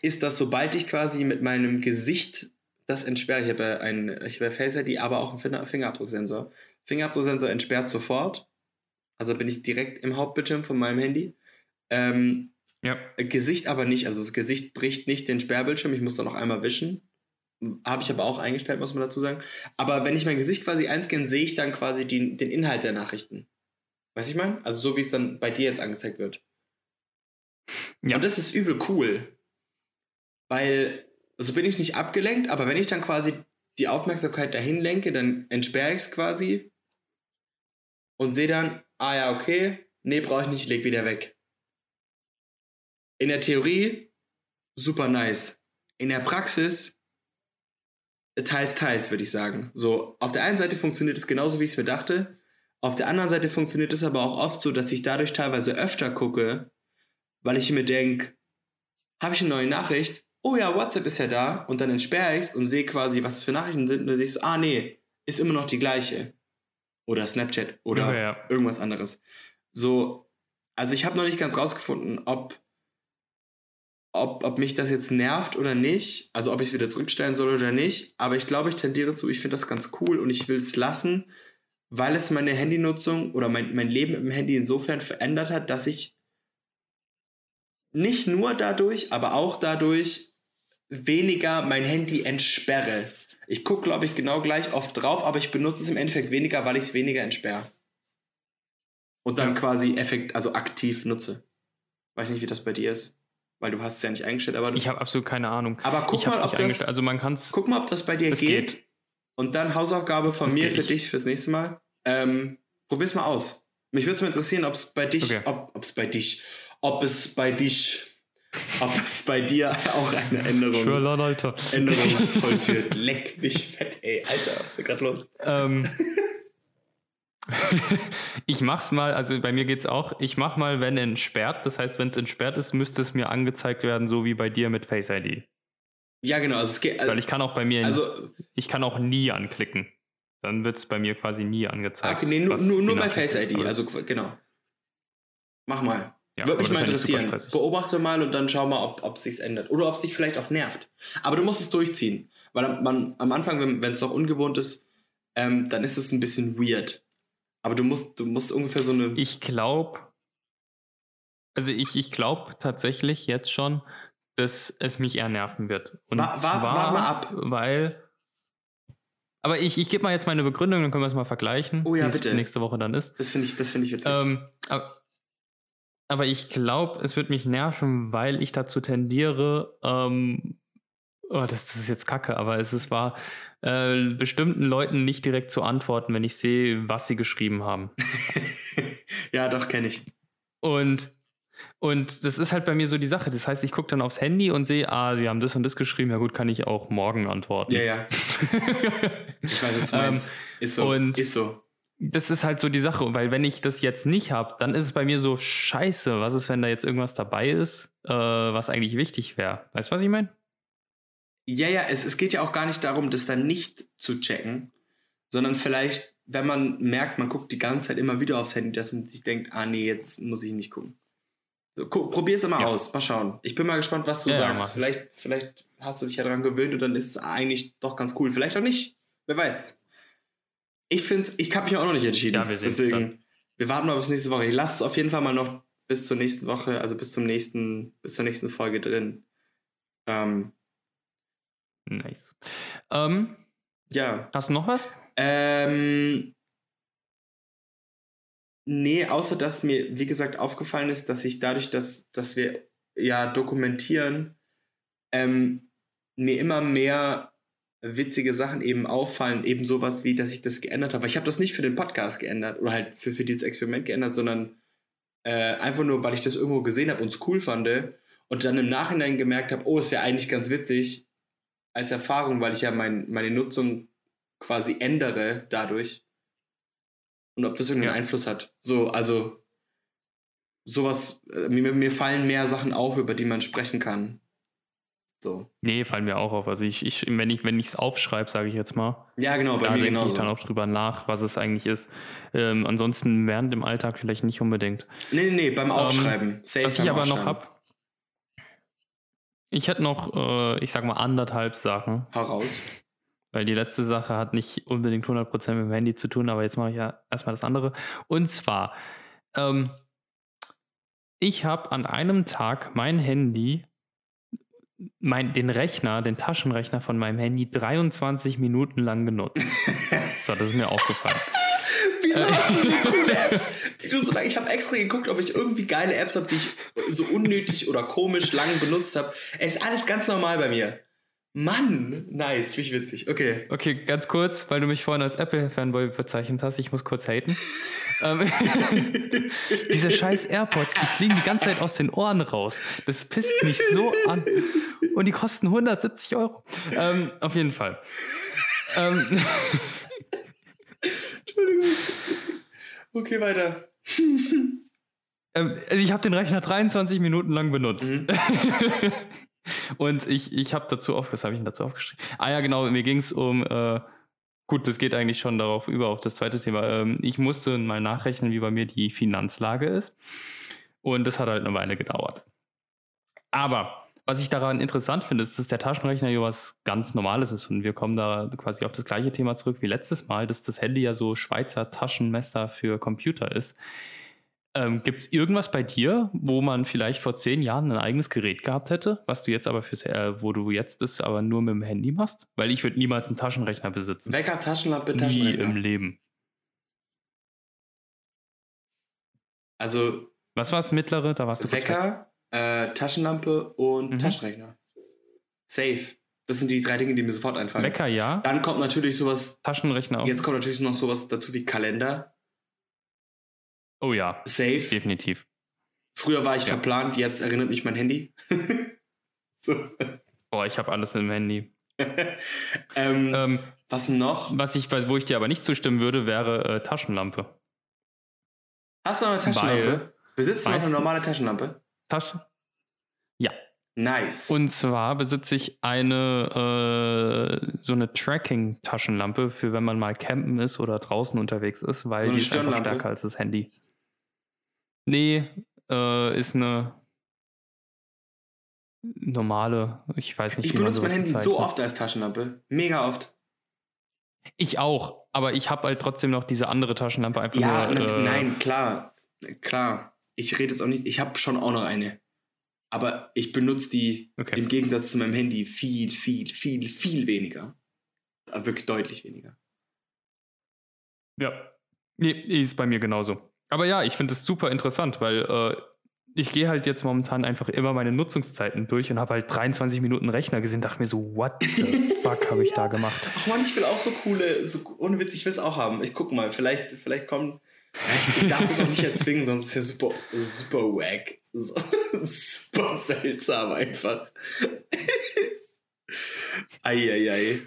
ist, dass sobald ich quasi mit meinem Gesicht das entsperre, ich habe ja ein, ich habe ja Face ID, aber auch einen Fingerabdrucksensor. Fingerabdrucksensor entsperrt sofort. Also bin ich direkt im Hauptbildschirm von meinem Handy. Ähm, ja. Gesicht aber nicht. Also das Gesicht bricht nicht den Sperrbildschirm. Ich muss da noch einmal wischen. Habe ich aber auch eingestellt, muss man dazu sagen. Aber wenn ich mein Gesicht quasi einscanne, sehe ich dann quasi die, den Inhalt der Nachrichten. Weißt du, ich meine? Also so wie es dann bei dir jetzt angezeigt wird. Ja. Und das ist übel cool. Weil, so bin ich nicht abgelenkt, aber wenn ich dann quasi die Aufmerksamkeit dahin lenke, dann entsperre ich es quasi und sehe dann, ah ja, okay, nee, brauche ich nicht, leg wieder weg. In der Theorie super nice. In der Praxis teils, teils, würde ich sagen. So, auf der einen Seite funktioniert es genauso, wie ich es mir dachte. Auf der anderen Seite funktioniert es aber auch oft so, dass ich dadurch teilweise öfter gucke, weil ich mir denke, habe ich eine neue Nachricht? Oh ja, WhatsApp ist ja da. Und dann entsperre ich es und sehe quasi, was es für Nachrichten sind. Und dann sehe ich so, ah nee, ist immer noch die gleiche. Oder Snapchat oder ja, ja. irgendwas anderes. So, also ich habe noch nicht ganz rausgefunden, ob ob, ob mich das jetzt nervt oder nicht, also ob ich es wieder zurückstellen soll oder nicht, aber ich glaube, ich tendiere zu, ich finde das ganz cool und ich will es lassen, weil es meine Handynutzung oder mein, mein Leben im Handy insofern verändert hat, dass ich nicht nur dadurch, aber auch dadurch weniger mein Handy entsperre. Ich gucke, glaube ich, genau gleich oft drauf, aber ich benutze es im Endeffekt weniger, weil ich es weniger entsperre. Und dann quasi effekt, also aktiv nutze. Weiß nicht, wie das bei dir ist. Weil du hast es ja nicht eingestellt, aber Ich habe absolut keine Ahnung. Aber guck mal, ob das, also man kann's, guck mal, ob das bei dir das geht. geht. Und dann Hausaufgabe von das mir für dich fürs nächste Mal. Ähm, probier's mal aus. Mich würde es mal interessieren, ob es bei dich, okay. ob es bei dich, ob es bei dich, ob es bei dir auch eine Änderung, Schwörland, Alter. Änderung vollführt. Leck mich fett, ey, Alter, was ist da gerade los? Ähm, ich mach's mal, also bei mir geht's auch, ich mach mal, wenn entsperrt, das heißt, wenn es entsperrt ist, müsste es mir angezeigt werden, so wie bei dir mit Face ID. Ja, genau, also es geht. Also, Weil ich kann auch bei mir, also, ich kann auch nie anklicken. Dann wird es bei mir quasi nie angezeigt. okay, nee, nur, nur, nur bei Face. ID, also genau. Mach mal. Ja, Würde mich mal interessieren. Beobachte mal und dann schau mal, ob, ob sich's ändert. Oder ob es dich vielleicht auch nervt. Aber du musst es durchziehen. Weil man am Anfang, wenn es noch ungewohnt ist, ähm, dann ist es ein bisschen weird. Aber du musst, du musst ungefähr so eine. Ich glaube, also ich, ich glaube tatsächlich jetzt schon, dass es mich eher nerven wird. Und Wa- wa- zwar, wart mal ab. Weil. Aber ich, ich gebe mal jetzt meine Begründung, dann können wir es mal vergleichen, Oh ja, wie es bitte. nächste Woche dann ist. Das finde ich, das finde ich witzig. Ähm, aber, aber ich glaube, es wird mich nerven, weil ich dazu tendiere, ähm, oh, das, das ist jetzt kacke, aber es ist wahr, äh, bestimmten Leuten nicht direkt zu antworten, wenn ich sehe, was sie geschrieben haben. <laughs> ja, doch, kenne ich. Und, und das ist halt bei mir so die Sache. Das heißt, ich gucke dann aufs Handy und sehe, ah, sie haben das und das geschrieben. Ja gut, kann ich auch morgen antworten. Ja, ja. <laughs> Ich weiß, was du Ähm, ist so. und- ist so. das ist halt so die Sache, weil wenn ich das jetzt nicht habe, dann ist es bei mir so scheiße. Was ist, wenn da jetzt irgendwas dabei ist, äh, was eigentlich wichtig wäre? Weißt du, was ich meine? Ja, ja, es, es geht ja auch gar nicht darum, das dann nicht zu checken, sondern vielleicht, wenn man merkt, man guckt die ganze Zeit immer wieder aufs Handy, dass man sich denkt, ah nee, jetzt muss ich nicht gucken. So, gu Probier es immer Ja. aus, mal schauen. Ich bin mal gespannt, was du Ja, ja, sagst. ich. vielleicht, vielleicht hast du dich ja daran gewöhnt und dann ist es eigentlich doch ganz cool. Vielleicht auch nicht. Wer weiß. Ich finde, ich habe mich auch noch nicht entschieden. Ja, wir sehen's Deswegen, dann. wir warten mal bis nächste Woche. Ich lasse es auf jeden Fall mal noch bis zur nächsten Woche, also bis zum nächsten, bis zur nächsten Folge drin. Ähm, Nice. Ähm, ja. hast du noch was? Ähm, nee, außer dass mir, wie gesagt, aufgefallen ist, dass ich dadurch, dass, dass wir ja dokumentieren, ähm, mir immer mehr witzige Sachen eben auffallen, eben sowas wie, dass ich das geändert habe. Ich habe das nicht für den Podcast geändert oder halt für, für dieses Experiment geändert, sondern äh, einfach nur, weil ich das irgendwo gesehen habe und es cool fand und dann im Nachhinein gemerkt habe, oh, ist ja eigentlich ganz witzig als Erfahrung, weil ich ja mein, meine Nutzung quasi ändere dadurch. Und ob das irgendeinen Ja. Einfluss hat. So, also sowas, äh, mir, mir fallen mehr Sachen auf, über die man sprechen kann. So. Nee, fallen mir auch auf. Also ich, ich wenn ich wenn ich es aufschreibe, sage ich jetzt mal, Ja, genau, bei da mir denke genauso. ich dann auch drüber nach, was es eigentlich ist. Ähm, ansonsten während dem Alltag vielleicht nicht unbedingt. Nee, nee, nee, beim Aufschreiben. Safe Ähm, Was ich aber noch Aufschreiben. habe, ich hätte noch, äh, ich sag mal, anderthalb Sachen, Hau raus. weil die letzte Sache hat nicht unbedingt 100% mit dem Handy zu tun, aber jetzt mache ich ja erstmal das andere. Und zwar, ähm, ich habe an einem Tag mein Handy, mein, den Rechner, den Taschenrechner von meinem Handy 23 Minuten lang genutzt. <laughs> so, das ist mir aufgefallen. Wieso Äh. hast du so <laughs> coole Apps, die du so lange. Ich habe extra geguckt, ob ich irgendwie geile Apps habe, die ich so unnötig oder komisch lang benutzt habe. Es ist alles ganz normal bei mir. Mann, nice, wie witzig. Okay. Okay, ganz kurz, weil du mich vorhin als Apple-Fanboy bezeichnet hast, ich muss kurz haten. <laughs> ähm, <laughs> diese scheiß AirPods, die fliegen die ganze Zeit aus den Ohren raus. Das pisst mich so an. Und die kosten 170 Euro. Ähm, auf jeden Fall. Ähm, Entschuldigung. Okay, weiter. <laughs> ähm, also ich habe den Rechner 23 Minuten lang benutzt. Mhm. <laughs> Und ich, ich habe dazu auf, was habe ich denn dazu aufgeschrieben? Ah ja, genau, mir ging es um, äh, gut, das geht eigentlich schon darauf über, auf das zweite Thema. Ähm, ich musste mal nachrechnen, wie bei mir die Finanzlage ist. Und das hat halt eine Weile gedauert. Aber was ich daran interessant finde, ist, dass der Taschenrechner ja was ganz Normales ist. Und wir kommen da quasi auf das gleiche Thema zurück wie letztes Mal, dass das Handy ja so Schweizer Taschenmesser für Computer ist. Ähm, Gibt es irgendwas bei dir, wo man vielleicht vor zehn Jahren ein eigenes Gerät gehabt hätte, was du jetzt aber fürs, äh, wo du jetzt das aber nur mit dem Handy machst? Weil ich würde niemals einen Taschenrechner besitzen. Wecker, Taschenlampe, Nie Taschenrechner. im Leben. Also Was war das mittlere? Da warst du. Wecker, äh, Taschenlampe und Mhm. Taschenrechner. Safe. Das sind die drei Dinge, die mir sofort einfallen. Wecker, ja. Dann kommt natürlich sowas, Taschenrechner auch. jetzt kommt natürlich noch sowas dazu wie Kalender. Oh ja, Safe. definitiv. Früher war ich ja. verplant, jetzt erinnert mich mein Handy. <laughs> so. Boah, ich habe alles im Handy. <laughs> ähm, ähm, was noch? Was ich, wo ich dir aber nicht zustimmen würde, wäre äh, Taschenlampe. Hast du noch eine Taschenlampe? Weil, Besitzt du noch eine normale Taschenlampe? Taschen? Ja. Nice. Und zwar besitze ich eine äh, so eine Tracking-Taschenlampe für wenn man mal campen ist oder draußen unterwegs ist, weil so die ist einfach stärker als das Handy. Nee, äh, ist eine normale, ich weiß nicht. Ich benutze mein Handy so oft als Taschenlampe. Mega oft. Ich auch, aber ich habe halt trotzdem noch diese andere Taschenlampe einfach ja, nur. Äh, nein, klar, klar. Ich rede jetzt auch nicht, ich habe schon auch noch eine. Aber ich benutze die okay. im Gegensatz zu meinem Handy viel, viel, viel, viel weniger. Wirklich deutlich weniger. Ja. Nee, ist bei mir genauso. Aber ja, ich finde es super interessant, weil äh, ich gehe halt jetzt momentan einfach immer meine Nutzungszeiten durch und habe halt 23 Minuten Rechner gesehen, dachte mir so, what the <laughs> fuck habe ich ja. da gemacht? Ach man, ich will auch so coole, so, ohne Witz, ich will es auch haben. Ich gucke mal, vielleicht, vielleicht kommen. Ich, ich darf das auch nicht erzwingen, sonst ist ja super, super wack. So, <laughs> super seltsam einfach. Eieiei.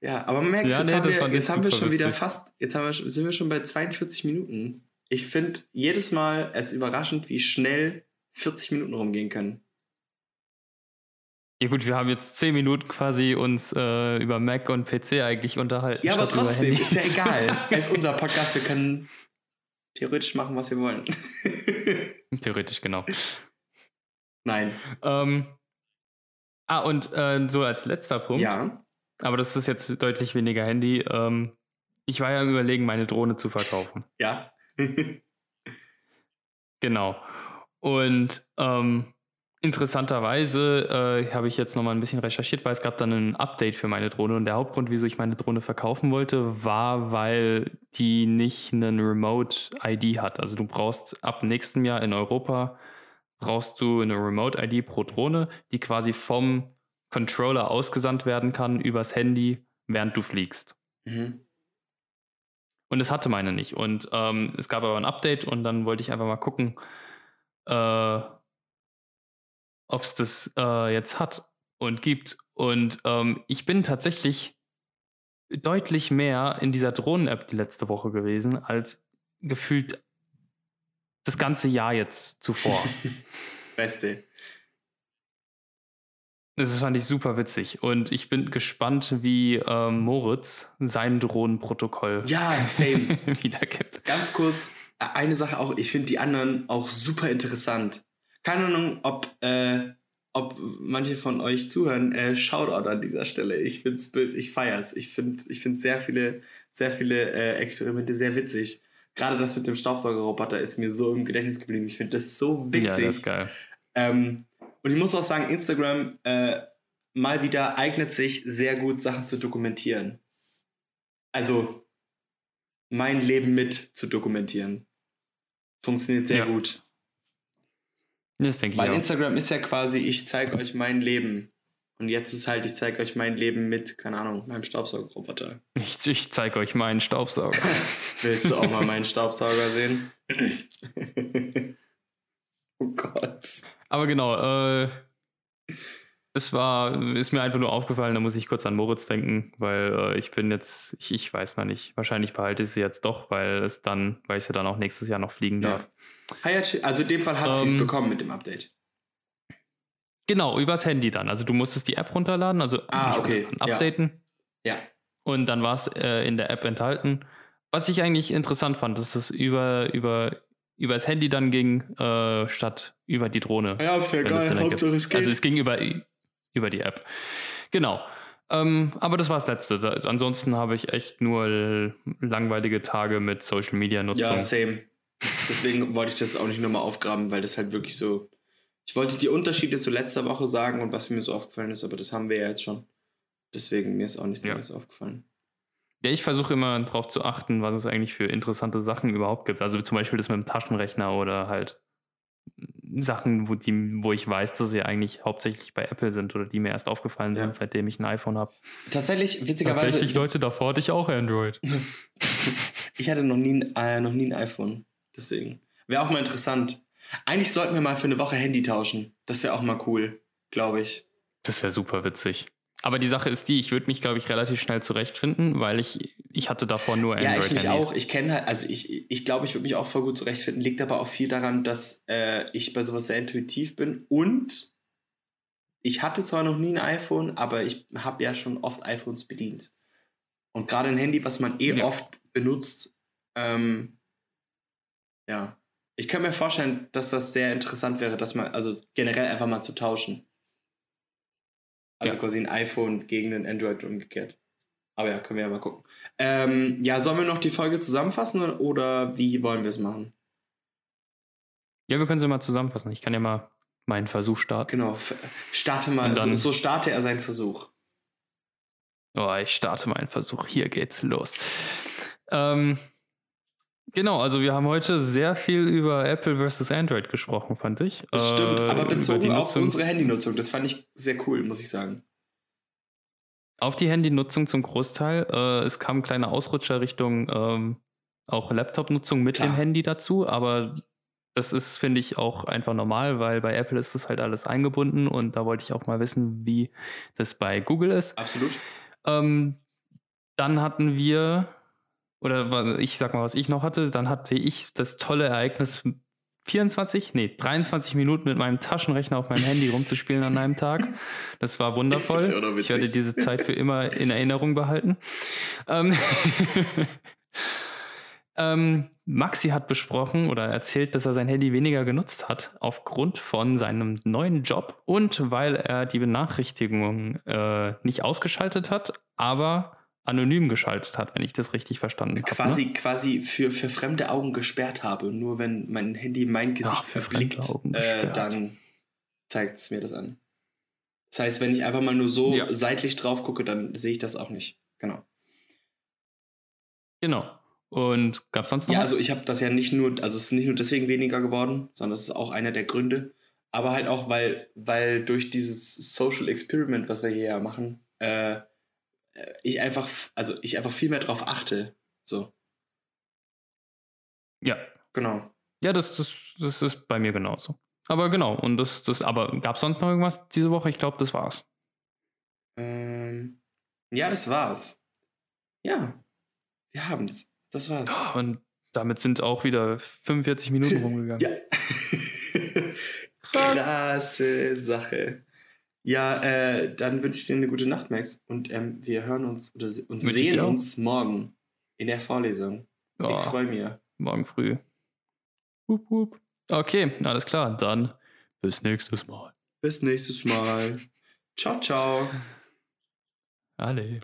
Ja, aber Max, ja, jetzt, nee, haben, wir, jetzt haben wir schon wieder fast, jetzt haben wir, sind wir schon bei 42 Minuten. Ich finde jedes Mal es überraschend, wie schnell 40 Minuten rumgehen können. Ja gut, wir haben jetzt 10 Minuten quasi uns äh, über Mac und PC eigentlich unterhalten. Ja, aber trotzdem, ist ja egal. es <laughs> ist unser Podcast, wir können theoretisch machen, was wir wollen. <laughs> theoretisch, genau. Nein. Ähm, ah, und äh, so als letzter Punkt. Ja. Aber das ist jetzt deutlich weniger Handy. Ähm, ich war ja am Überlegen, meine Drohne zu verkaufen. Ja. <laughs> genau. Und ähm, interessanterweise äh, habe ich jetzt nochmal ein bisschen recherchiert, weil es gab dann ein Update für meine Drohne. Und der Hauptgrund, wieso ich meine Drohne verkaufen wollte, war, weil die nicht einen Remote-ID hat. Also du brauchst ab nächstem Jahr in Europa brauchst du eine Remote-ID pro Drohne, die quasi vom Controller ausgesandt werden kann übers Handy, während du fliegst. Mhm. Und es hatte meine nicht. Und ähm, es gab aber ein Update und dann wollte ich einfach mal gucken, äh, ob es das äh, jetzt hat und gibt. Und ähm, ich bin tatsächlich deutlich mehr in dieser Drohnen-App die letzte Woche gewesen, als gefühlt das ganze Jahr jetzt zuvor. <laughs> Beste. Das fand ich super witzig. Und ich bin gespannt, wie ähm, Moritz sein Drohnenprotokoll ja, same. <laughs> wiedergibt. Ganz kurz, äh, eine Sache auch, ich finde die anderen auch super interessant. Keine Ahnung, ob, äh, ob manche von euch zuhören. Äh, Shoutout an dieser Stelle. Ich finde es böse, ich feier's. Ich finde ich find sehr viele, sehr viele äh, Experimente sehr witzig. Gerade das mit dem Staubsaugerroboter ist mir so im Gedächtnis geblieben. Ich finde das so witzig. Ja, das ist geil. Ähm, und ich muss auch sagen, Instagram äh, mal wieder eignet sich sehr gut, Sachen zu dokumentieren. Also mein Leben mit zu dokumentieren. Funktioniert sehr ja. gut. Das denke ich Weil auch. Instagram ist ja quasi, ich zeige euch mein Leben. Und jetzt ist halt, ich zeige euch mein Leben mit, keine Ahnung, meinem Staubsaugerroboter. Ich, ich zeige euch meinen Staubsauger. <laughs> Willst du auch mal meinen Staubsauger sehen? <laughs> oh Gott. Aber genau, äh, es war, ist mir einfach nur aufgefallen, da muss ich kurz an Moritz denken, weil äh, ich bin jetzt, ich, ich weiß noch nicht, wahrscheinlich behalte ich sie jetzt doch, weil es dann, weil ich sie dann auch nächstes Jahr noch fliegen darf. Ja. Also in dem Fall hat ähm, sie es bekommen mit dem Update. Genau, übers Handy dann. Also du musstest die App runterladen, also ah, okay. updaten. Ja. ja. Und dann war es äh, in der App enthalten. Was ich eigentlich interessant fand, dass es über, über über das Handy dann ging, äh, statt über die Drohne. Ja, ist ja geil. Hauptsache es geht. Also es ging über, über die App. Genau. Ähm, aber das war das Letzte. Das, ansonsten habe ich echt nur langweilige Tage mit Social Media Nutzung. Ja, same. Deswegen wollte ich das auch nicht nochmal aufgraben, weil das halt wirklich so. Ich wollte die Unterschiede zu letzter Woche sagen und was mir so aufgefallen ist, aber das haben wir ja jetzt schon. Deswegen mir ist auch nichts ja. Neues aufgefallen. Ja, ich versuche immer darauf zu achten, was es eigentlich für interessante Sachen überhaupt gibt. Also zum Beispiel das mit dem Taschenrechner oder halt Sachen, wo, die, wo ich weiß, dass sie eigentlich hauptsächlich bei Apple sind oder die mir erst aufgefallen sind, ja. seitdem ich ein iPhone habe. Tatsächlich, witzigerweise. Tatsächlich, Leute, davor hatte ich auch Android. <laughs> ich hatte noch nie, äh, noch nie ein iPhone. Deswegen. Wäre auch mal interessant. Eigentlich sollten wir mal für eine Woche Handy tauschen. Das wäre auch mal cool, glaube ich. Das wäre super witzig. Aber die Sache ist die, ich würde mich, glaube ich, relativ schnell zurechtfinden, weil ich, ich hatte davor nur Android. Ja, ich mich auch. Ich kenne halt, also ich, ich glaube, ich würde mich auch voll gut zurechtfinden. Liegt aber auch viel daran, dass äh, ich bei sowas sehr intuitiv bin und ich hatte zwar noch nie ein iPhone, aber ich habe ja schon oft iPhones bedient. Und gerade ein Handy, was man eh ja. oft benutzt, ähm, ja. Ich könnte mir vorstellen, dass das sehr interessant wäre, dass man, also generell einfach mal zu tauschen. Also ja. quasi ein iPhone gegen ein Android umgekehrt. Aber ja, können wir ja mal gucken. Ähm, ja, sollen wir noch die Folge zusammenfassen oder wie wollen wir es machen? Ja, wir können sie mal zusammenfassen. Ich kann ja mal meinen Versuch starten. Genau, starte mal. So, so starte er seinen Versuch. Oh, ich starte meinen Versuch. Hier geht's los. Ähm, Genau, also wir haben heute sehr viel über Apple versus Android gesprochen, fand ich. Das stimmt, äh, aber bezogen auf unsere Handynutzung. Das fand ich sehr cool, muss ich sagen. Auf die Handynutzung zum Großteil. Äh, es kam ein kleiner Ausrutscher Richtung ähm, auch Laptop-Nutzung mit Klar. dem Handy dazu, aber das ist, finde ich, auch einfach normal, weil bei Apple ist das halt alles eingebunden und da wollte ich auch mal wissen, wie das bei Google ist. Absolut. Ähm, dann hatten wir oder ich sag mal, was ich noch hatte, dann hatte ich das tolle Ereignis, 24, nee, 23 Minuten mit meinem Taschenrechner auf meinem Handy rumzuspielen an einem Tag. Das war wundervoll. Ich werde diese Zeit für immer in Erinnerung behalten. Ähm, <laughs> ähm, Maxi hat besprochen oder erzählt, dass er sein Handy weniger genutzt hat aufgrund von seinem neuen Job und weil er die Benachrichtigung äh, nicht ausgeschaltet hat, aber anonym geschaltet hat, wenn ich das richtig verstanden habe. Quasi, ne? quasi für, für fremde Augen gesperrt habe. Nur wenn mein Handy mein Gesicht Ach, verblickt, äh, dann zeigt es mir das an. Das heißt, wenn ich einfach mal nur so ja. seitlich drauf gucke, dann sehe ich das auch nicht. Genau. Genau. Und gab es sonst noch? Ja, was? also ich habe das ja nicht nur, also es ist nicht nur deswegen weniger geworden, sondern es ist auch einer der Gründe. Aber halt auch, weil, weil durch dieses Social Experiment, was wir hier ja machen, äh, äh, ich einfach, also ich einfach viel mehr drauf achte. So. Ja. Genau. Ja, das, das, das ist bei mir genauso. Aber genau, und das, das, aber gab es sonst noch irgendwas diese Woche? Ich glaube, das war's. Ähm, ja, das war's. Ja, wir haben's. Das war's. Und damit sind auch wieder 45 Minuten <laughs> rumgegangen. ja. <laughs> Krasse Sache. Ja, äh, dann wünsche ich dir eine gute Nacht, Max. Und ähm, wir hören uns oder und sehen uns morgen in der Vorlesung. Oh, ich freue mich. Morgen früh. Hup, hup. Okay, alles klar. Dann bis nächstes Mal. Bis nächstes Mal. ciao, ciao. Alle.